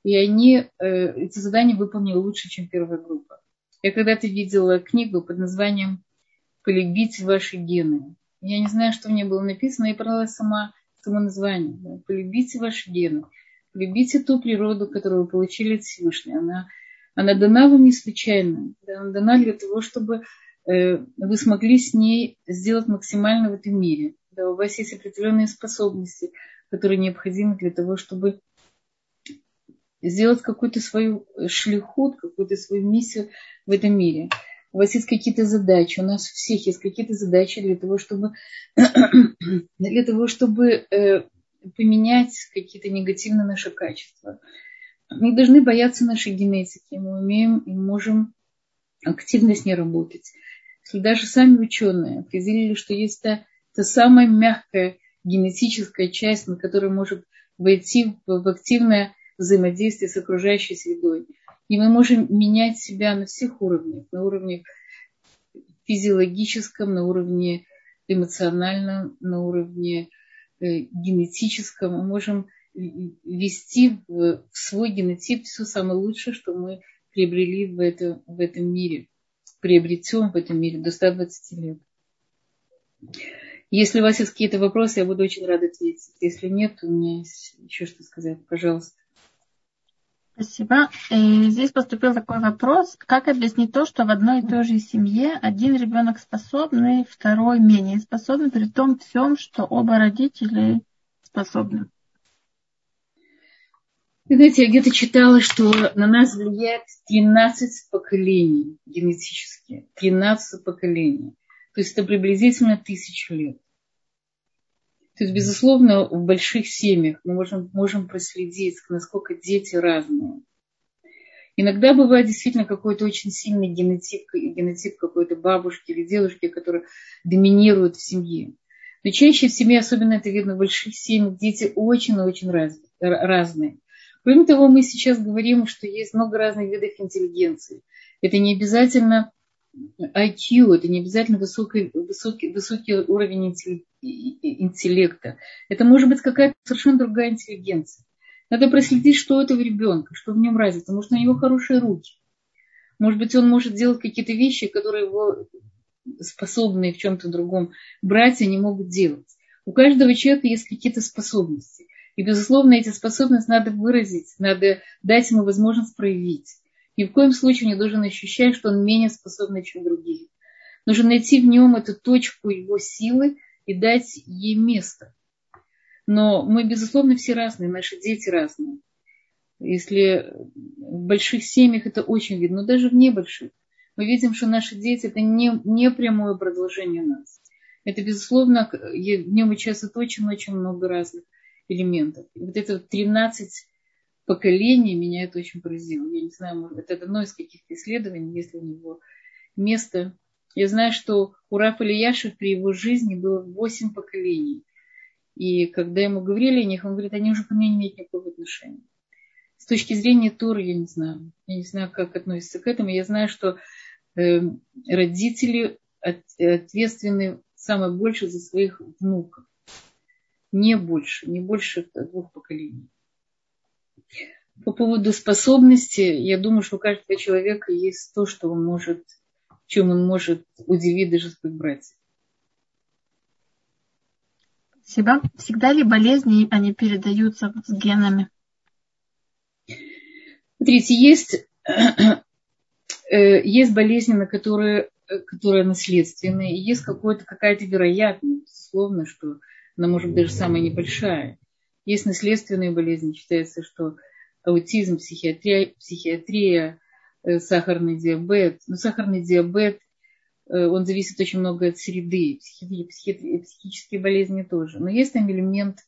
И они э, эти задания выполнили лучше, чем первая группа. Я когда-то видела книгу под названием «Полюбите ваши гены». Я не знаю, что в ней было написано, я брала сама само название. Да. «Полюбите ваши гены». Полюбите ту природу, которую вы получили от Всевышнего. Она, она дана вам не случайно. Она дана для того, чтобы э, вы смогли с ней сделать максимально в этом мире – да, у вас есть определенные способности, которые необходимы для того, чтобы сделать какую-то свою шлихут, какую-то свою миссию в этом мире. У вас есть какие-то задачи, у нас у всех есть какие-то задачи для того, чтобы, для того, чтобы э, поменять какие-то негативные наши качества. Мы должны бояться нашей генетики. Мы умеем и можем активно с ней работать. Если даже сами ученые определили, что есть та это самая мягкая генетическая часть, на которая может войти в активное взаимодействие с окружающей средой. И мы можем менять себя на всех уровнях, на уровне физиологическом, на уровне эмоциональном, на уровне э, генетическом. Мы можем ввести в свой генотип все самое лучшее, что мы приобрели в, это, в этом мире, приобретем в этом мире до 120 лет. Если у вас есть какие-то вопросы, я буду очень рада ответить. Если нет, у меня есть еще что сказать. Пожалуйста. Спасибо. И здесь поступил такой вопрос. Как объяснить то, что в одной и той же семье один ребенок способный, второй менее способный, при том всем, что оба родители способны? Вы знаете, я где-то читала, что на нас влияет 13 поколений генетически. 13 поколений. То есть это приблизительно тысячу лет. То есть, безусловно, в больших семьях мы можем, можем проследить, насколько дети разные. Иногда бывает действительно какой-то очень сильный генотип, генотип какой-то бабушки или дедушки, который доминирует в семье. Но чаще в семье, особенно это видно в больших семьях, дети очень-очень раз, разные. Кроме того, мы сейчас говорим, что есть много разных видов интеллигенции. Это не обязательно IQ, это не обязательно высокий, высокий, высокий уровень интеллекта. Это может быть какая-то совершенно другая интеллигенция. Надо проследить, что это в ребенка, что в нем разница. Может, у него хорошие руки. Может быть, он может делать какие-то вещи, которые его способные в чем-то другом братья не могут делать. У каждого человека есть какие-то способности. И, безусловно, эти способности надо выразить, надо дать ему возможность проявить. Ни в коем случае не должен ощущать, что он менее способный, чем другие. Нужно найти в нем эту точку его силы и дать ей место. Но мы, безусловно, все разные, наши дети разные. Если в больших семьях это очень видно, но даже в небольших, мы видим, что наши дети это не, не прямое продолжение нас. Это, безусловно, в нем участвует очень-очень много разных элементов. И вот это 13 поколений меня это очень поразило. Я не знаю, может быть, это одно из каких-то исследований, если у него место. Я знаю, что у Рафа Ильяшев при его жизни было 8 поколений. И когда ему говорили о них, он говорит, они уже ко мне не имеют никакого отношения. С точки зрения Торы я не знаю. Я не знаю, как относится к этому. Я знаю, что э, родители ответственны самое больше за своих внуков. Не больше, не больше двух поколений. По поводу способности, я думаю, что у каждого человека есть то, что он может, чем он может удивить даже своих братьев. Спасибо. Всегда ли болезни, они передаются с генами? Смотрите, есть, э, есть болезни, на которые, которые наследственные, есть какая-то вероятность, условно, что она может быть даже самая небольшая. Есть наследственные болезни, считается, что аутизм, психиатрия, психиатрия э, сахарный диабет. Но сахарный диабет, э, он зависит очень много от среды, психи, психические болезни тоже. Но есть там элемент,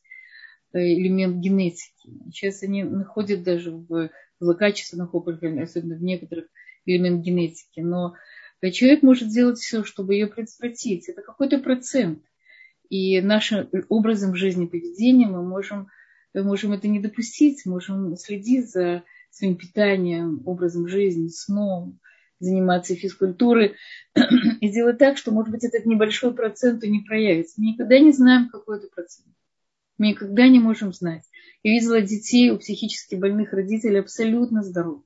э, элемент генетики. Сейчас они находят даже в злокачественных опухолях, особенно в некоторых, элемент генетики. Но человек может сделать все, чтобы ее предотвратить. Это какой-то процент. И нашим образом жизни, поведением мы можем, мы можем это не допустить, можем следить за своим питанием, образом жизни, сном, заниматься физкультурой и делать так, что, может быть, этот небольшой процент не проявится. Мы никогда не знаем, какой это процент. Мы никогда не можем знать. Я видела детей у психически больных родителей абсолютно здоровых.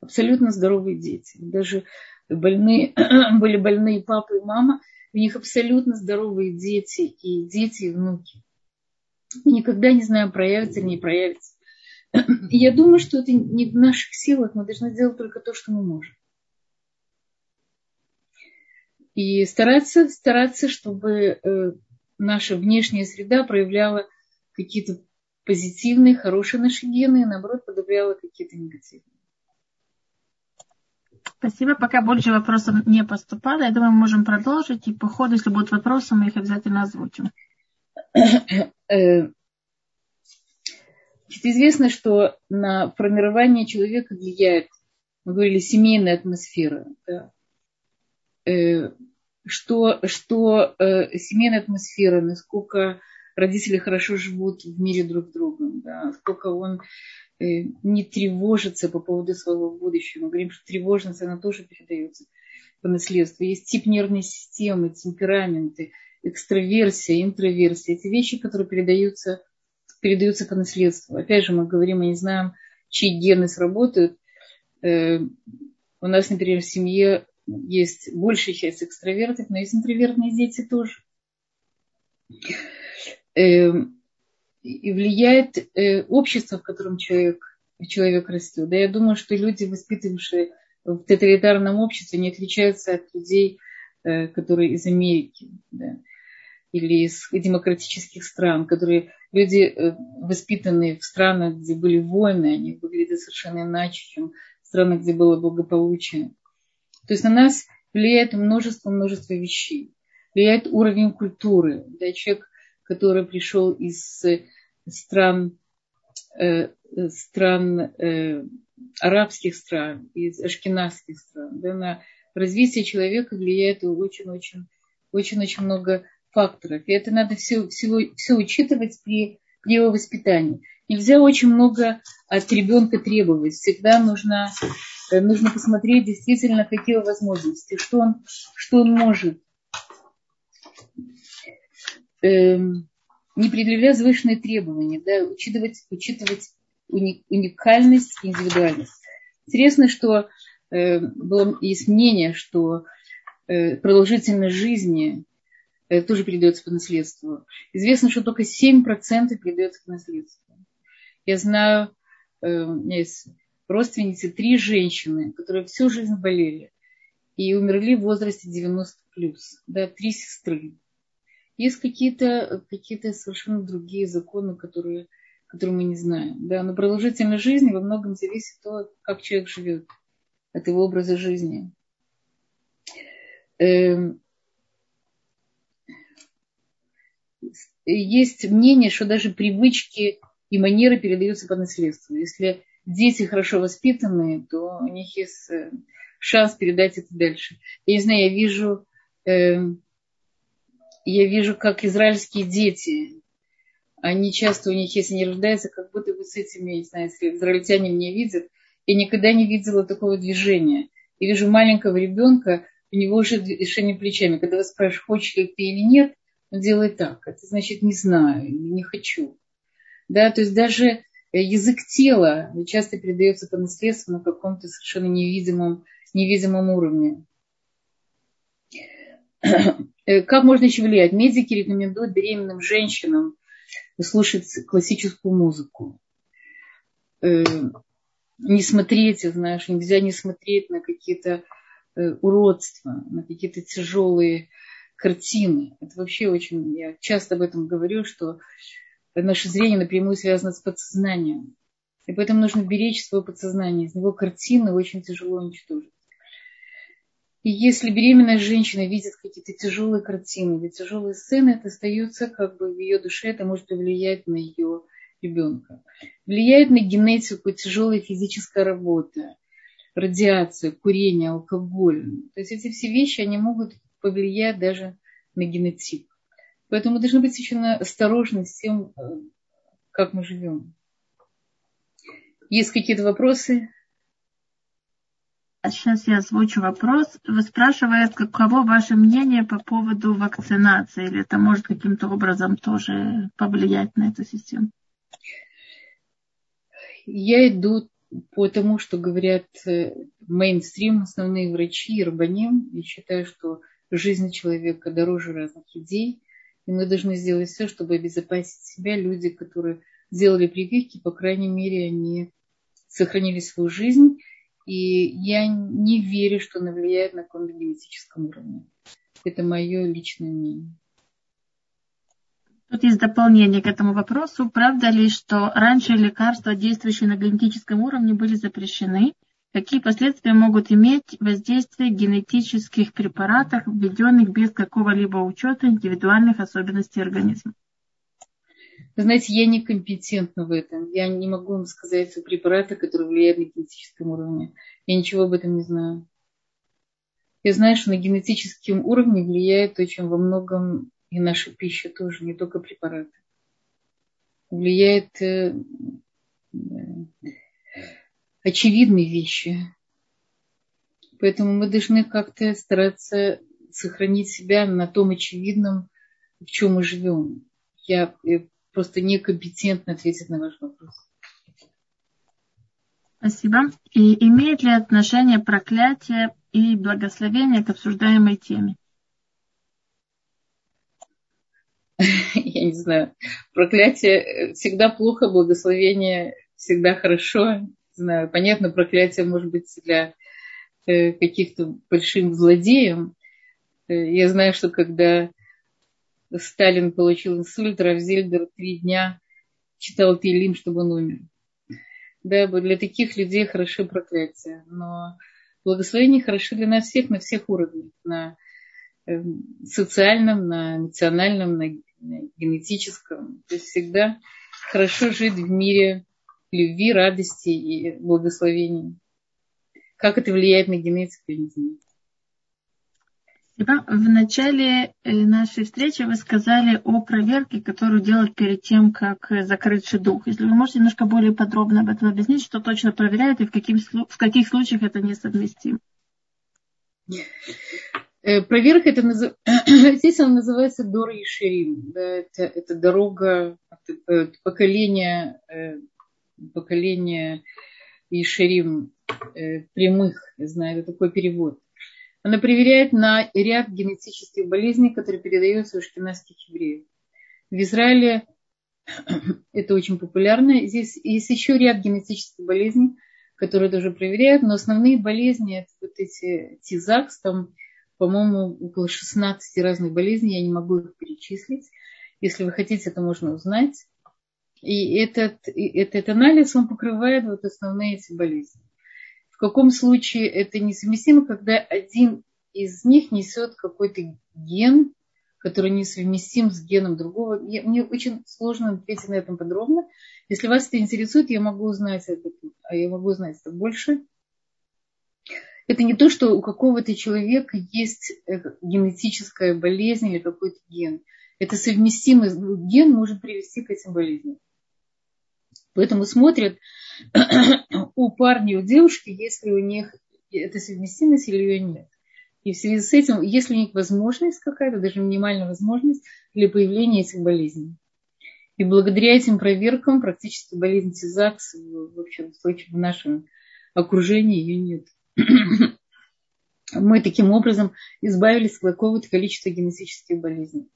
Абсолютно здоровые дети. Даже больные, были больные папа и мама, у них абсолютно здоровые дети и дети и внуки. Никогда не знаем, проявится или не проявится. Я думаю, что это не в наших силах, мы должны сделать только то, что мы можем. И стараться, стараться, чтобы э, наша внешняя среда проявляла какие-то позитивные, хорошие наши гены, и наоборот, подавляла какие-то негативные. Спасибо. Пока больше вопросов не поступало. Я думаю, мы можем продолжить. И по ходу, если будут вопросы, мы их обязательно озвучим. Э, известно, что на формирование человека влияет, мы говорили, семейная атмосфера. Да? Э, что, что э, семейная атмосфера, насколько родители хорошо живут в мире друг с другом, да, сколько он не тревожится по поводу своего будущего. Мы говорим, что тревожность, она тоже передается. по наследству. Есть тип нервной системы, темпераменты, экстраверсия, интроверсия. Эти вещи, которые передаются, передаются по наследству. Опять же, мы говорим, мы не знаем, чьи гены сработают. Э, у нас, например, в семье есть большая часть экстравертов, но есть интровертные дети тоже. И влияет э, общество, в котором человек, человек растет. Да, я думаю, что люди, воспитывавшие в тоталитарном обществе, не отличаются от людей, э, которые из Америки да, или из демократических стран, которые люди, э, воспитанные в странах, где были войны, они выглядят совершенно иначе, чем в странах, где было благополучие. То есть на нас влияет множество-множество вещей. Влияет уровень культуры. Да, человек который пришел из э, стран, э, стран э, арабских стран, из ашкенадских стран. Да, на развитие человека влияет очень-очень очень-очень много факторов. И это надо все, все, все учитывать при, при его воспитании. Нельзя очень много от ребенка требовать. Всегда нужно, нужно посмотреть действительно, какие возможности, что он, что он может Эм, не предъявляя завышенные требования, да, учитывать, учитывать уникальность и индивидуальность. Интересно, что э, было, есть мнение, что э, продолжительность жизни э, тоже передается по наследству. Известно, что только 7% передается по наследству. Я знаю, э, у меня есть родственницы, три женщины, которые всю жизнь болели и умерли в возрасте 90 плюс, да, три сестры. Есть какие-то какие совершенно другие законы, которые, которые мы не знаем. Да? Но продолжительность жизни во многом зависит от того, как человек живет, от его образа жизни. Эм, есть мнение, что даже привычки и манеры передаются по наследству. Если дети хорошо воспитанные, то у них есть э, шанс передать это дальше. Я не знаю, я вижу эм, я вижу, как израильские дети, они часто у них, если не рождаются, как будто бы с этими, не знаю, если израильтяне меня видят, я никогда не видела такого движения. Я вижу маленького ребенка, у него уже движение плечами. Когда вы спрашиваете, хочешь ли ты или нет, он делает так. Это значит не знаю, не хочу. Да, то есть даже язык тела часто передается по наследству на каком-то совершенно невидимом, невидимом уровне. Э, как можно еще влиять? Медики рекомендуют беременным женщинам слушать классическую музыку. Э, не смотреть, знаешь, нельзя не смотреть на какие-то э, уродства, на какие-то тяжелые картины. Это вообще очень, я часто об этом говорю, что наше зрение напрямую связано с подсознанием. И поэтому нужно беречь свое подсознание. Из него картины очень тяжело уничтожить. И если беременная женщина видит какие-то тяжелые картины или тяжелые сцены, это остается как бы в ее душе, это может повлиять на ее ребенка. Влияет на генетику тяжелая физическая работа, радиация, курение, алкоголь. То есть эти все вещи, они могут повлиять даже на генотип. Поэтому должны быть очень осторожны с тем, э, как мы живем. Есть какие-то вопросы? Сейчас я озвучу вопрос. Вы спрашиваете, каково ваше мнение по поводу вакцинации? Или это может каким-то образом тоже повлиять на эту систему? Я иду по тому, что говорят э, мейнстрим, основные врачи и. Я считаю, что жизнь человека дороже разных идей. И мы должны сделать все, чтобы обезопасить себя. Люди, которые сделали прививки, по крайней мере, они сохранили свою жизнь и я не верю, что она влияет на каком-то генетическом уровне. Это мое личное мнение. Тут есть дополнение к этому вопросу. Правда ли, что раньше лекарства, действующие на генетическом уровне, были запрещены? Какие последствия могут иметь воздействие генетических препаратов, введенных без какого-либо учета индивидуальных особенностей организма? Вы знаете, я некомпетентна в этом. Я не могу вам сказать о препаратах, которые влияют на генетическом уровне. Я ничего об этом не знаю. Я знаю, что на генетическом уровне влияет очень во многом и наша пища тоже, не только препараты. Влияет э, очевидные вещи. Поэтому мы должны как-то стараться сохранить себя на том очевидном, в чем мы живем. Я просто некомпетентна ответить на ваш вопрос. Спасибо. И имеет ли отношение проклятие и благословение к обсуждаемой теме? Я не знаю. Проклятие всегда плохо, благословение всегда хорошо. Не знаю, понятно, проклятие может быть для э, каких-то большим злодеем. Э, я знаю, что когда Сталин получил инсульт, Равзельдер три дня читал Тейлим, чтобы он умер. Да, для таких людей хороши проклятия. Но благословения хороши для нас всех на всех уровнях. На эм, социальном, на национальном, на генетическом. То есть всегда хорошо жить в мире любви, радости и благословений. Как это влияет на генетику, я не знаю. В начале э, нашей встречи вы сказали о проверке, которую делать перед тем, как закрыть шедух. Если вы можете немножко более подробно об этом объяснить, что точно проверяют и в, каким, в каких случаях это несовместимо. Э, проверка, это здесь она называется Дора и Ширим. Это, это дорога э, поколения, поколения Ишерим прямых, я знаю, это такой перевод. Она проверяет на ряд генетических болезней, которые передаются у шкинавских евреев. В Израиле это очень популярно. Здесь есть еще ряд генетических болезней, которые тоже проверяют, но основные болезни это вот эти тизакс, там, по-моему, около 16 разных болезней, я не могу их перечислить. Если вы хотите, это можно узнать. И этот, этот анализ, он покрывает вот основные эти болезни каком случае это несовместимо, когда один из них несет какой-то ген, который несовместим с геном другого. Я, мне очень сложно ответить на этом подробно. Если вас это интересует, я могу узнать это, а я могу узнать это больше. Это не то, что у какого-то человека есть э, генетическая болезнь или какой-то ген. Это совместимый ген может привести к этим болезням. Поэтому смотрят у парня у девушки, если у них эта совместимость или ее нет. И в связи с этим, если у них возможность какая-то, даже минимальная возможность для появления этих болезней. И благодаря этим проверкам практически болезнь ТИЗАКС в, общем, в нашем окружении ее нет. Мы таким образом избавились от какого-то количества генетических болезней.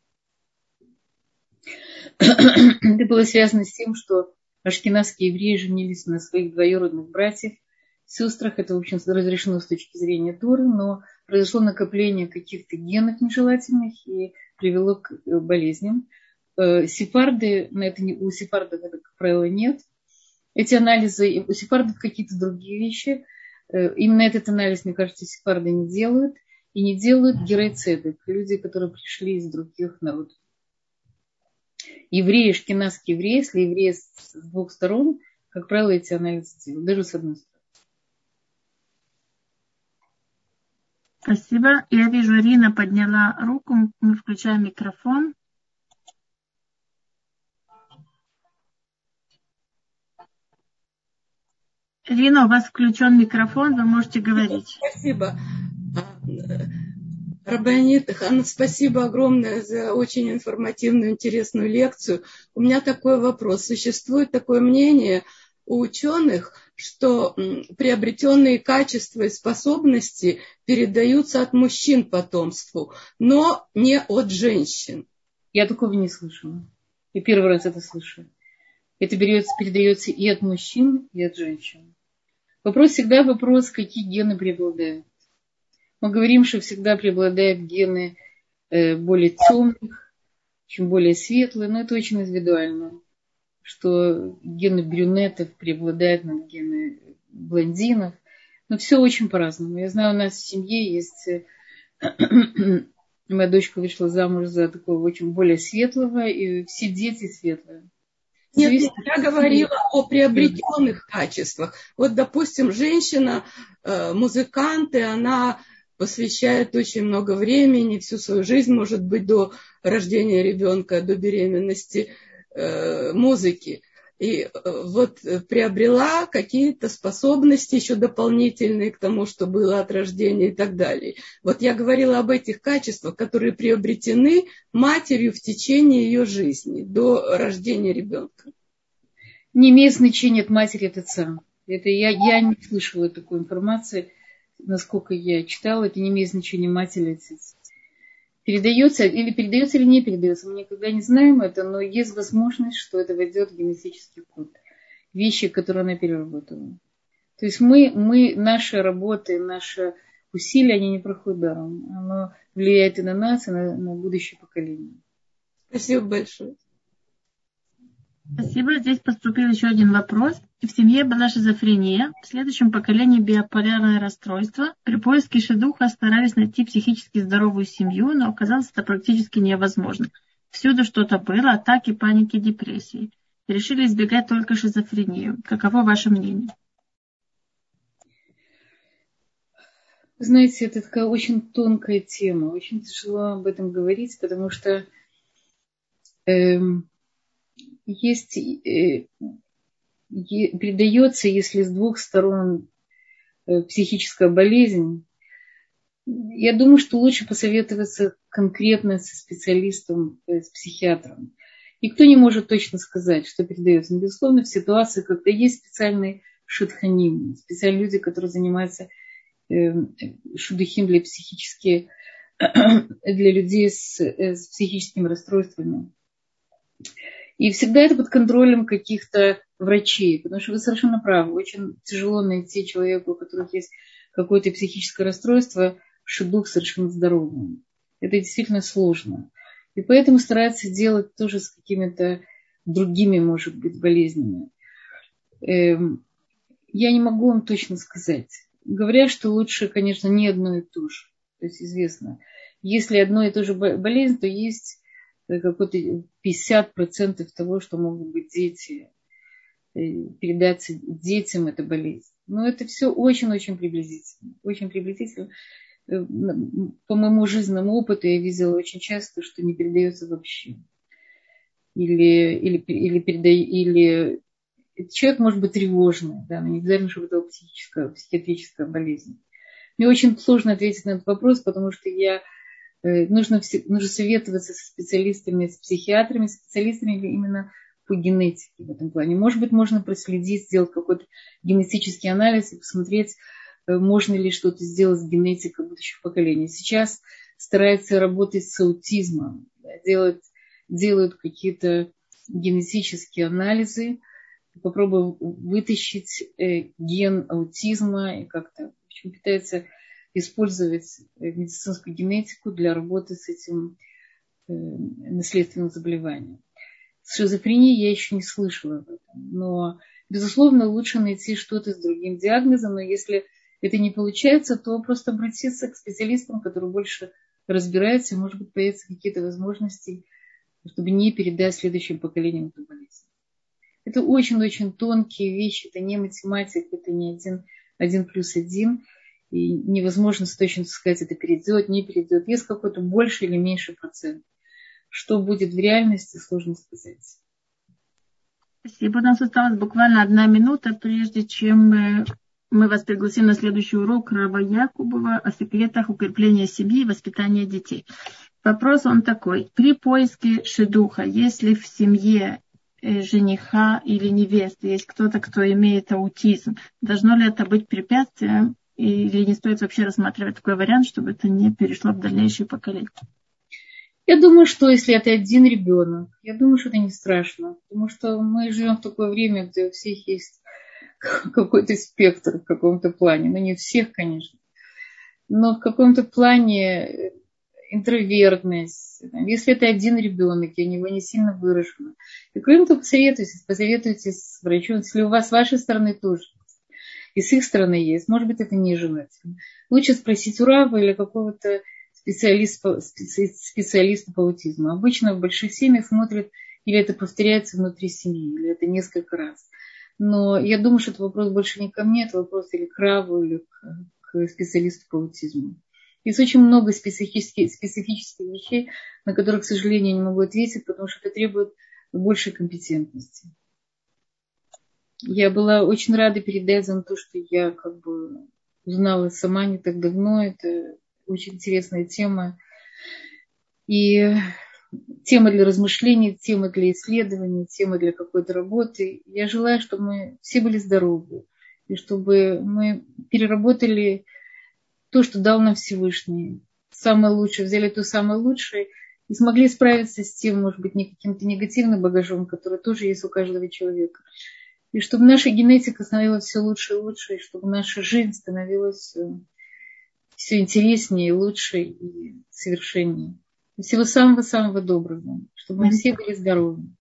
Это было связано с тем, что ашкенадские евреи женились на своих двоюродных братьев, сестрах. Это, в общем, разрешено с точки зрения Торы, но произошло накопление каких-то генов нежелательных и привело к э, болезням. Э, сефарды, на это не, у сефардов это, как правило, нет. Эти анализы, у сефардов какие-то другие вещи. Э, именно этот анализ, мне кажется, сефарды не делают. И не делают геройцедек, люди, которые пришли из других народов евреи, шкинавские евреи, если евреи с двух сторон, как правило, эти анализы делают, даже с одной стороны. Спасибо. Я вижу, Рина подняла руку. Мы включаем микрофон. Рина, у вас включен микрофон, вы можете говорить. Спасибо. Рабанит Хана, спасибо огромное за очень информативную, интересную лекцию. У меня такой вопрос. Существует такое мнение у ученых, что приобретенные качества и способности передаются от мужчин потомству, но не от женщин. Я такого не слышала. Я первый раз это слышу. Это берется, передается и от мужчин, и от женщин. Вопрос всегда вопрос, какие гены преобладают. Мы говорим, что всегда преобладают гены э, более темных, чем более светлые, но это очень индивидуально. Что гены брюнетов преобладают над гены блондинов. Но все очень по-разному. Я знаю, у нас в семье есть... Э, моя дочка вышла замуж за такого очень более светлого, и все дети светлые. Нет, нет, я говорила о приобретенных качествах. Вот, допустим, женщина, э, музыкант, и она посвящает очень много времени, всю свою жизнь, может быть, до рождения ребенка, до беременности, э, музыки. и э, вот приобрела какие-то способности еще дополнительные к тому, что было от рождения и так далее. Вот я говорила об этих качествах, которые приобретены матерью в течение ее жизни до рождения ребенка. Не имеет значения от матери от отца. Это я, я не слышала такой информации, насколько я читала, это не имеет значения мать или отец передается или передается или не передается. Мы никогда не знаем это, но есть возможность, что это войдет в генетический код. Вещи, которые она переработала. То есть мы, мы, наши работы, наши усилия, они не проходят даром. Оно влияет и на нас, и на, на будущее поколение. Спасибо большое. Спасибо. Здесь поступил еще один вопрос. В семье была шизофрения, в следующем поколении биополярное расстройство. При поиске шедуха старались найти психически здоровую семью, но оказалось это практически невозможно. Всюду что-то было, атаки, паники, депрессии. Решили избегать только шизофрению. Каково ваше мнение? Знаете, это такая очень тонкая тема. Очень тяжело об этом говорить, потому что эм, есть, э, передается, если с двух сторон э, психическая болезнь, я думаю, что лучше посоветоваться конкретно со специалистом, э, с психиатром. Никто не может точно сказать, что передается. Но, безусловно, в ситуации, когда есть специальные шутханим, специальные люди, которые занимаются э, шудухим для психически для людей с, с психическими расстройствами. И всегда это под контролем каких-то врачей, потому что вы совершенно правы, очень тяжело найти человека, у которого есть какое-то психическое расстройство, дух совершенно здоровым. Это действительно сложно. И поэтому стараются делать тоже с какими-то другими, может быть, болезнями. Эм, я не могу вам точно сказать. Говорят, что лучше, конечно, не одно и то же. То есть известно, если одно и то же болезнь, то есть какой-то 50% того, что могут быть дети, э, передаться детям эта болезнь. Но это все очень-очень приблизительно. Очень приблизительно. Э, по моему жизненному опыту я видела очень часто, что не передается вообще. Или, или, или, переда... или человек может быть тревожный, да, но не обязательно, чтобы это была психическая, психиатрическая болезнь. Мне очень сложно ответить на этот вопрос, потому что я Э, нужно, нужно советоваться со специалистами, с психиатрами, специалистами именно по генетике в этом плане. Может быть, можно проследить, сделать какой-то генетический анализ и посмотреть, э, можно ли что-то сделать с генетикой будущих поколений. Сейчас стараются работать с аутизмом, делать, делают какие-то генетические анализы, попробуем вытащить э, ген аутизма и как-то в общем, пытаются использовать э, медицинскую генетику для работы с этим э, наследственным заболеванием. С шизофренией я еще не слышала об этом, но, безусловно, лучше найти что-то с другим диагнозом, но если это не получается, то просто обратиться к специалистам, которые больше разбираются, может быть, появятся какие-то возможности, чтобы не передать следующим поколениям эту болезнь. Это очень-очень тонкие вещи, это не математика, это не один, один плюс один и невозможно с точностью сказать, это перейдет, не перейдет. Есть какой-то больше или меньше процент. Что будет в реальности, сложно сказать. Спасибо. У нас осталась буквально одна минута, прежде чем мы, мы вас пригласим на следующий урок Рава Якубова о секретах укрепления семьи и воспитания детей. Вопрос он такой. При поиске шедуха, если в семье э, жениха или невесты есть кто-то, кто имеет аутизм, должно ли это быть препятствием или не стоит вообще рассматривать такой вариант, чтобы это не перешло в дальнейшие поколения? Я думаю, что если это один ребенок, я думаю, что это не страшно. Потому что мы живем в такое время, где у всех есть какой-то спектр в каком-то плане. Ну, не всех, конечно. Но в каком-то плане интровертность. Если это один ребенок, и у него не сильно выражено. И кроме того, посоветуйтесь, посоветуйтесь с врачом, если у вас с вашей стороны тоже и с их стороны есть. Может быть, это нежелательно. Лучше спросить у Рава или какого-то специалиста, специалиста по аутизму. Обычно в больших семьях смотрят, или это повторяется внутри семьи, или это несколько раз. Но я думаю, что это вопрос больше не ко мне, это вопрос или к Раву, или к, к специалисту по аутизму. Есть очень много специфических, специфических вещей, на которые, к сожалению, не могу ответить, потому что это требует большей компетентности. Я была очень рада передать за то, что я как бы узнала сама не так давно. Это очень интересная тема. И тема для размышлений, тема для исследований, тема для какой-то работы. Я желаю, чтобы мы все были здоровы, и чтобы мы переработали то, что дал нам Всевышний. Самое лучшее, взяли то самое лучшее и смогли справиться с тем, может быть, не каким-то негативным багажом, который тоже есть у каждого человека. И чтобы наша генетика становилась все лучше и лучше, и чтобы наша жизнь становилась э, все интереснее, лучше и совершеннее. Всего самого-самого доброго, чтобы мы все были здоровы.